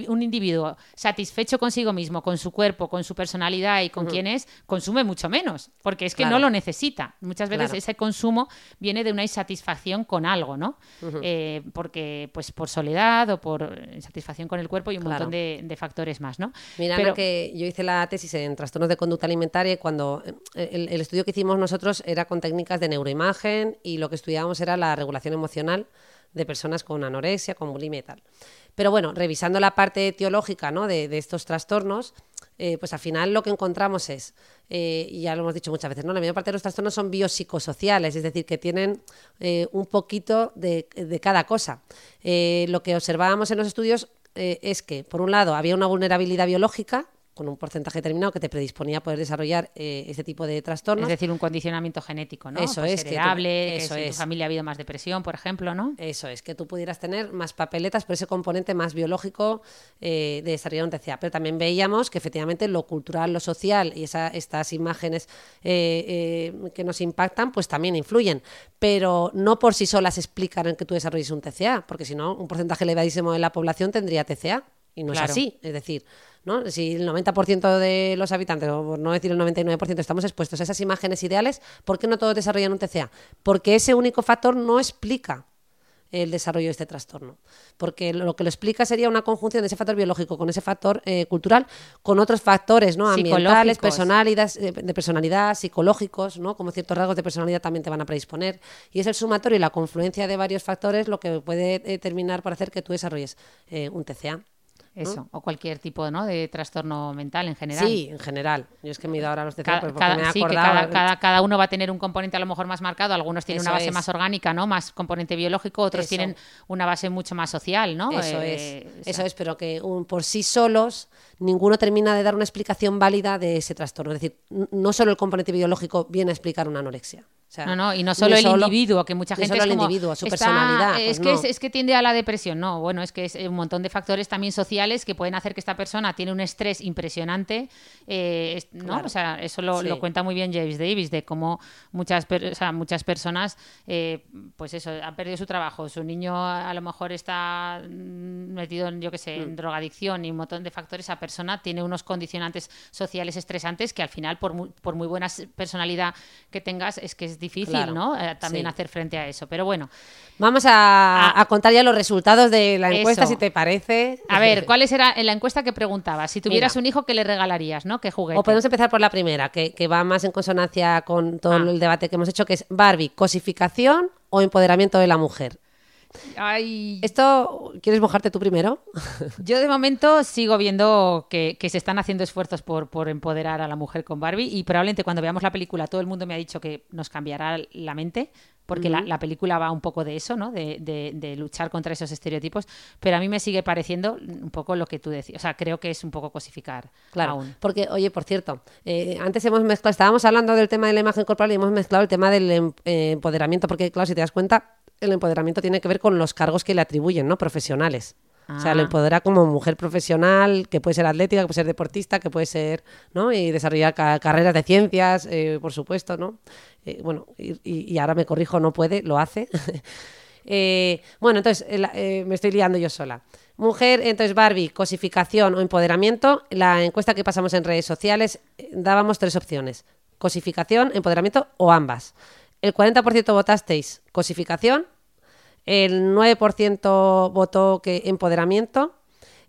un individuo satisfecho consigo mismo, con su cuerpo, con su personalidad y con quién es, consume mucho menos, porque es que Claro. no lo necesita. Muchas veces Claro. ese consumo viene de una insatisfacción con algo, ¿no? Eh, porque, pues, por soledad o por insatisfacción con el cuerpo y un Claro. montón de, de factores más, ¿no? Mira, Pero- que yo hice la tesis en trastornos de conducta alimentaria y cuando eh, el, el estudio que hicimos nosotros era con técnicas de neuroimagen y lo que estudiábamos era la regulación emocional de personas con anorexia, con bulimia y tal. Pero bueno, revisando la parte etiológica de, estos trastornos, eh, pues al final lo que encontramos es, eh, y ya lo hemos dicho muchas veces, ¿no? la mayor parte de los trastornos son biopsicosociales, es decir, que tienen eh, un poquito de, cada cosa. Lo que observábamos en los estudios es que, por un lado, había una vulnerabilidad biológica con un porcentaje determinado que te predisponía a poder desarrollar eh, este tipo de trastornos. Es decir, un condicionamiento genético, ¿no? Eso Pues es, que tú- heredable, que eso si en es. tu familia ha habido más depresión, por ejemplo, ¿no? Eso es, que tú pudieras tener más papeletas por ese componente más biológico eh, de desarrollar un TCA. Pero también veíamos que efectivamente lo cultural, lo social y esa- estas imágenes eh, eh, que nos impactan, pues también influyen. Pero no por sí solas explican que tú desarrolles un TCA, porque si no, un porcentaje elevadísimo de la población tendría TCA. Y no Claro. es así. Es decir, ¿no? si el 90% de los habitantes, o por no decir el 99%, estamos expuestos a esas imágenes ideales, ¿por qué no todos desarrollan un TCA? Porque ese único factor no explica el desarrollo de este trastorno. Porque lo que lo explica sería una conjunción de ese factor biológico con ese factor eh, cultural, con otros factores ¿no? ambientales, personalidades, eh, de personalidad, psicológicos, ¿no? como ciertos rasgos de personalidad también te van a predisponer. Y es el sumatorio y la confluencia de varios factores lo que puede eh, terminar por hacer que tú desarrolles eh, un TCA. Eso, o cualquier tipo ¿no? de trastorno mental en general. Sí, en general. Yo es que me he ido ahora a los Cada, porque cada- me he sí, que acordado. cada, cada- cada uno va a tener un componente a lo mejor más marcado. Algunos tienen una base es. más orgánica, ¿no? Más componente biológico. Otros Eso. tienen una base mucho más social, ¿no? Eso Eh, es, o sea, eso es, pero que un- por sí solos ninguno termina de dar una explicación válida de ese trastorno. Es decir, no solo el componente biológico viene a explicar una anorexia. O sea, No, no, y no solo el individuo, que mucha gente solo es el individuo, su está- personalidad. Es, pues que no. es, es que tiende a la depresión. No, bueno, es que es un montón de factores también sociales que pueden hacer que esta persona tiene un estrés impresionante. eh, es- ¿no? Claro. O sea, eso lo, Sí. lo cuenta muy bien James Davis, de cómo muchas, o sea, muchas personas, eh, pues eso, han perdido su trabajo. Su niño a lo mejor está mm, metido en, yo qué sé, Mm. en drogadicción y un montón de factores. Esa persona tiene unos condicionantes sociales estresantes que al final, por muy, por muy buena personalidad que tengas, es que es difícil, Claro. ¿no? Eh, también Sí. hacer frente a eso. Pero bueno, Vamos a, a contar ya los resultados de la encuesta, Eso. si te parece. a ver, ¿cuál era en la encuesta que preguntabas? Si tuvieras Mira. un hijo, ¿qué le regalarías, no? ¿Qué juguete? O podemos empezar por la primera, que, que va más en consonancia con todo Ah. el debate que hemos hecho, que es Barbie, cosificación o empoderamiento de la mujer. Ay, Esto, ¿quieres mojarte tú primero? Yo de momento sigo viendo que, que se están haciendo esfuerzos por, por empoderar a la mujer con Barbie y probablemente cuando veamos la película todo el mundo me ha dicho que nos cambiará la mente porque la, la película va un poco de eso, ¿no? De, de- de luchar contra esos estereotipos, pero a mí me sigue pareciendo un poco lo que tú decías. O sea, creo que es un poco cosificar Claro, aún. porque, oye, por cierto, eh, antes hemos mezclado, estábamos hablando del tema de la imagen corporal y hemos mezclado el tema del em- eh, empoderamiento, porque, claro, si te das cuenta, el empoderamiento tiene que ver con los cargos que le atribuyen, ¿no? Profesionales. O sea, le Ah. empodera como mujer profesional, que puede ser atlética, que puede ser deportista, que puede ser, ¿no? Y desarrollar ca- carreras de ciencias, eh, por supuesto, ¿no? Eh, bueno, y, y- ahora me corrijo, no puede, lo hace. Eh, bueno, entonces eh, eh, me estoy liando yo sola. Mujer, entonces Barbie, cosificación o empoderamiento. La encuesta que pasamos en redes sociales dábamos tres opciones: cosificación, empoderamiento o ambas. El 40% votasteis cosificación, el 9% votó que empoderamiento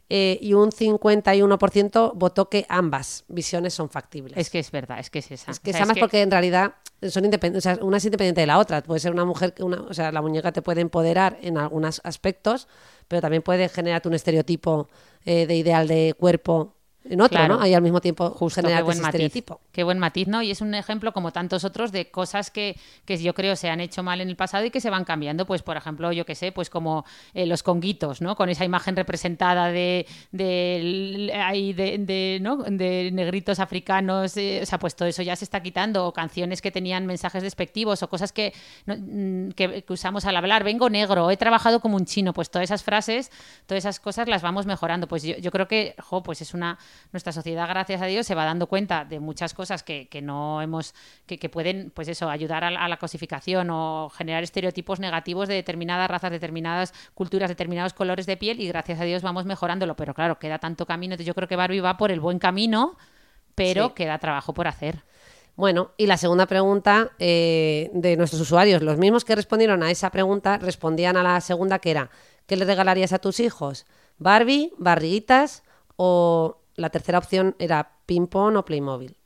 eh, y un 51% votó que ambas visiones son factibles. Es que es verdad, es que es esa. Es que O sea, es además que- porque en realidad son independientes, o sea, una es independiente de la otra. Puede ser una mujer que una, o sea, la muñeca te puede empoderar en algunos aspectos, pero también puede generarte un estereotipo eh, de ideal de cuerpo en otro, Claro. ¿no? Y al mismo tiempo Justo, buen ese matiz. estereotipo. Qué buen matiz, ¿no? Y es un ejemplo, como tantos otros, de cosas que, que yo creo se han hecho mal en el pasado y que se van cambiando. Pues, por ejemplo, yo qué sé, pues como eh, los conguitos, ¿no? Con esa imagen representada de, de, ahí de, de, ¿no? de negritos africanos. eh, o sea, pues todo eso ya se está quitando. O canciones que tenían mensajes despectivos o cosas que, no, mm, que, que usamos al hablar. Vengo negro, he trabajado como un chino. Pues todas esas frases, todas esas cosas las vamos mejorando. Pues yo, yo creo que, jo, pues es una... Nuestra sociedad, gracias a Dios, se va dando cuenta de muchas cosas que, que no hemos... Que, que pueden, pues eso, ayudar a, la- a la cosificación o generar estereotipos negativos de determinadas razas, determinadas culturas, determinados colores de piel y gracias a Dios vamos mejorándolo. Pero claro, queda tanto camino. Yo creo que Barbie va por el buen camino, pero Sí. queda trabajo por hacer. Bueno, y la segunda pregunta eh, de nuestros usuarios, los mismos que respondieron a esa pregunta, respondían a la segunda que era, ¿qué le regalarías a tus hijos? ¿Barbie, barriguitas o la tercera opción era ping-pong o Playmobil?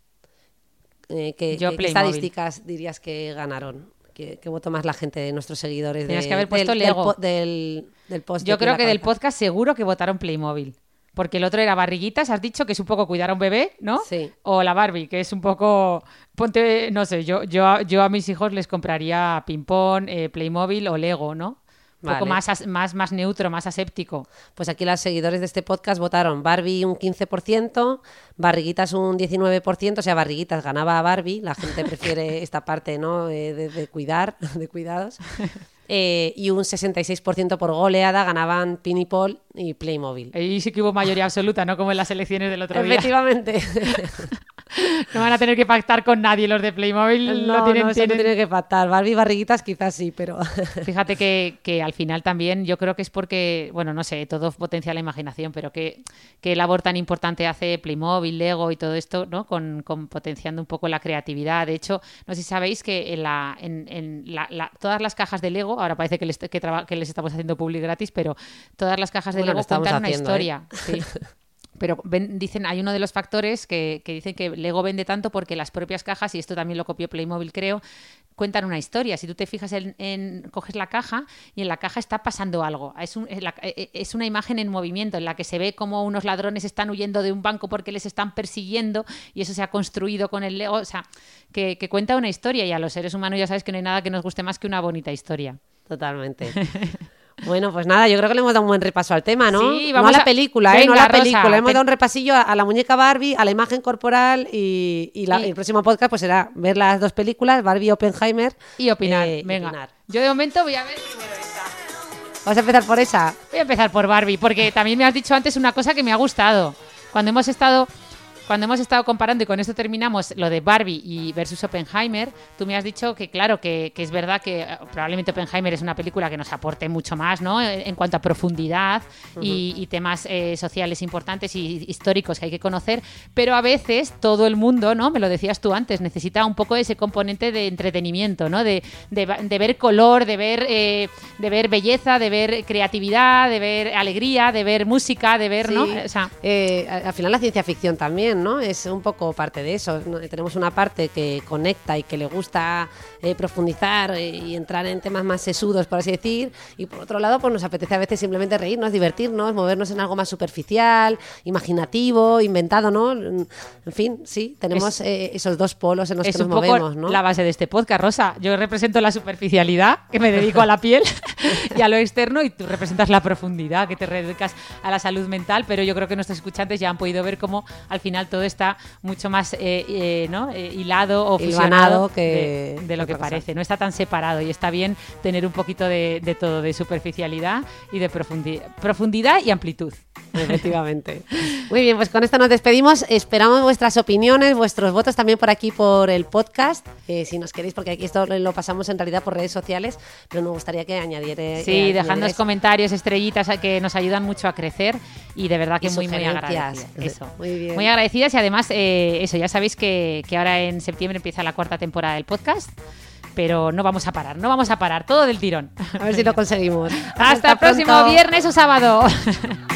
Eh, ¿qué, Yo qué- qué Playmobil. estadísticas dirías que ganaron? ¿Qué, qué votó más la gente de nuestros seguidores? Tenías de- que haber puesto del, Lego. Del, del- del post Yo creo que del podcast seguro que votaron Playmobil. Porque el otro era barriguitas, has dicho que es un poco cuidar a un bebé, ¿no? Sí. O la Barbie, que es un poco. Ponte, no sé, yo, yo, a- yo a mis hijos les compraría ping-pong, eh, Playmobil o Lego, ¿no? Un poco más, más, más neutro, más aséptico. Pues aquí los seguidores de este podcast votaron Barbie un 15%, Barriguitas un 19%, o sea, Barriguitas ganaba a Barbie, la gente prefiere esta parte, ¿no? Eh, de, de cuidar, de cuidados. Eh, y un 66% por goleada ganaban Pinipol y Playmobil. Ahí sí que hubo mayoría absoluta, ¿no? Como en las elecciones del otro día. Efectivamente. No van a tener que pactar con nadie los de Playmobil. no, lo tienen, no, eso no tienen- tiene que pactar. Barbie Barriguitas quizás sí, pero... Fíjate que, que al final también yo creo que es porque, bueno, no sé, todo potencia la imaginación, pero que labor tan importante hace Playmobil, Lego y todo esto, ¿no? Con, con potenciando un poco la creatividad. De hecho, no sé si sabéis que en, la, en, en la- la- todas las cajas de Lego, ahora parece que les, que, traba- que les estamos haciendo public gratis, pero todas las cajas de Bueno, Lego cuentan una ¿eh? historia. Sí. Pero ven- dicen, hay uno de los factores que, que dicen que Lego vende tanto porque las propias cajas, y esto también lo copió Playmobil, creo, cuentan una historia. Si tú te fijas en, en- coges la caja y en la caja está pasando algo. Es, un- es la- eh, es una imagen en movimiento en la que se ve como unos ladrones están huyendo de un banco porque les están persiguiendo y eso se ha construido con el Lego. O sea, que, que cuenta una historia y a los seres humanos ya sabes que no hay nada que nos guste más que una bonita historia. Totalmente. Bueno, pues nada, yo creo que le hemos dado un buen repaso al tema, ¿no? Sí, no vamos a la a- película, ¿eh? no a la película. Rosa, hemos dado un repasillo a, a la muñeca Barbie, a la imagen corporal y, y la- Y- el próximo podcast pues será ver las dos películas, Barbie y Oppenheimer. Y opinar. eh, Venga. opinar. Yo de momento voy a ver primero esta. Vamos a empezar por esa. Voy a empezar por Barbie, porque también me has dicho antes una cosa que me ha gustado. Cuando hemos estado, cuando hemos estado comparando, y con esto terminamos, lo de Barbie y versus Oppenheimer, tú me has dicho que, claro, que, que es verdad que eh, probablemente Oppenheimer es una película que nos aporte mucho más, ¿no? En, en cuanto a profundidad y, y temas eh, sociales importantes y históricos que hay que conocer, pero a veces todo el mundo, ¿no? Me lo decías tú antes, necesita un poco ese componente de entretenimiento, ¿no? De, de, de ver color, de ver, eh, de ver belleza, de ver creatividad, de ver alegría, de ver música, de ver, ¿no? Sí. O sea, Eh, al final la ciencia ficción también, ¿no? Es un poco parte de eso. Tenemos una parte que conecta y que le gusta eh, profundizar eh, y entrar en temas más sesudos, por así decir, y por otro lado, pues nos apetece a veces simplemente reírnos, divertirnos, movernos en algo más superficial, imaginativo, inventado, ¿no? En fin, sí, tenemos eh, esos dos polos en los es que un nos poco movemos, ¿no? la base de este podcast, Rosa. Yo represento la superficialidad, que me dedico a la piel y a lo externo, y tú representas la profundidad, que te dedicas a la salud mental, pero yo creo que nuestros escuchantes ya han podido ver cómo al final todo está mucho más eh, eh, ¿no? Eh, hilado o fusionado que- de, de lo que cosa. parece. No está tan separado y está bien tener un poquito de, de todo, de superficialidad y de profundi- profundidad y amplitud. Efectivamente. Muy bien, pues con esto nos despedimos. Esperamos vuestras opiniones, vuestros votos también por aquí por el podcast, eh, si nos queréis, porque aquí esto lo pasamos en realidad por redes sociales, pero nos gustaría que añadiere. Sí, eh, dejadnos comentarios, estrellitas que nos ayudan mucho a crecer y de verdad que Y muy, muy agradecidas. Eso. Muy bien. agradecidas y además, eh, eso, ya sabéis que, que ahora en septiembre empieza la cuarta temporada del podcast, pero no vamos a parar, no vamos a parar, todo del tirón. A ver si lo conseguimos. Hasta, el próximo pronto. viernes o sábado.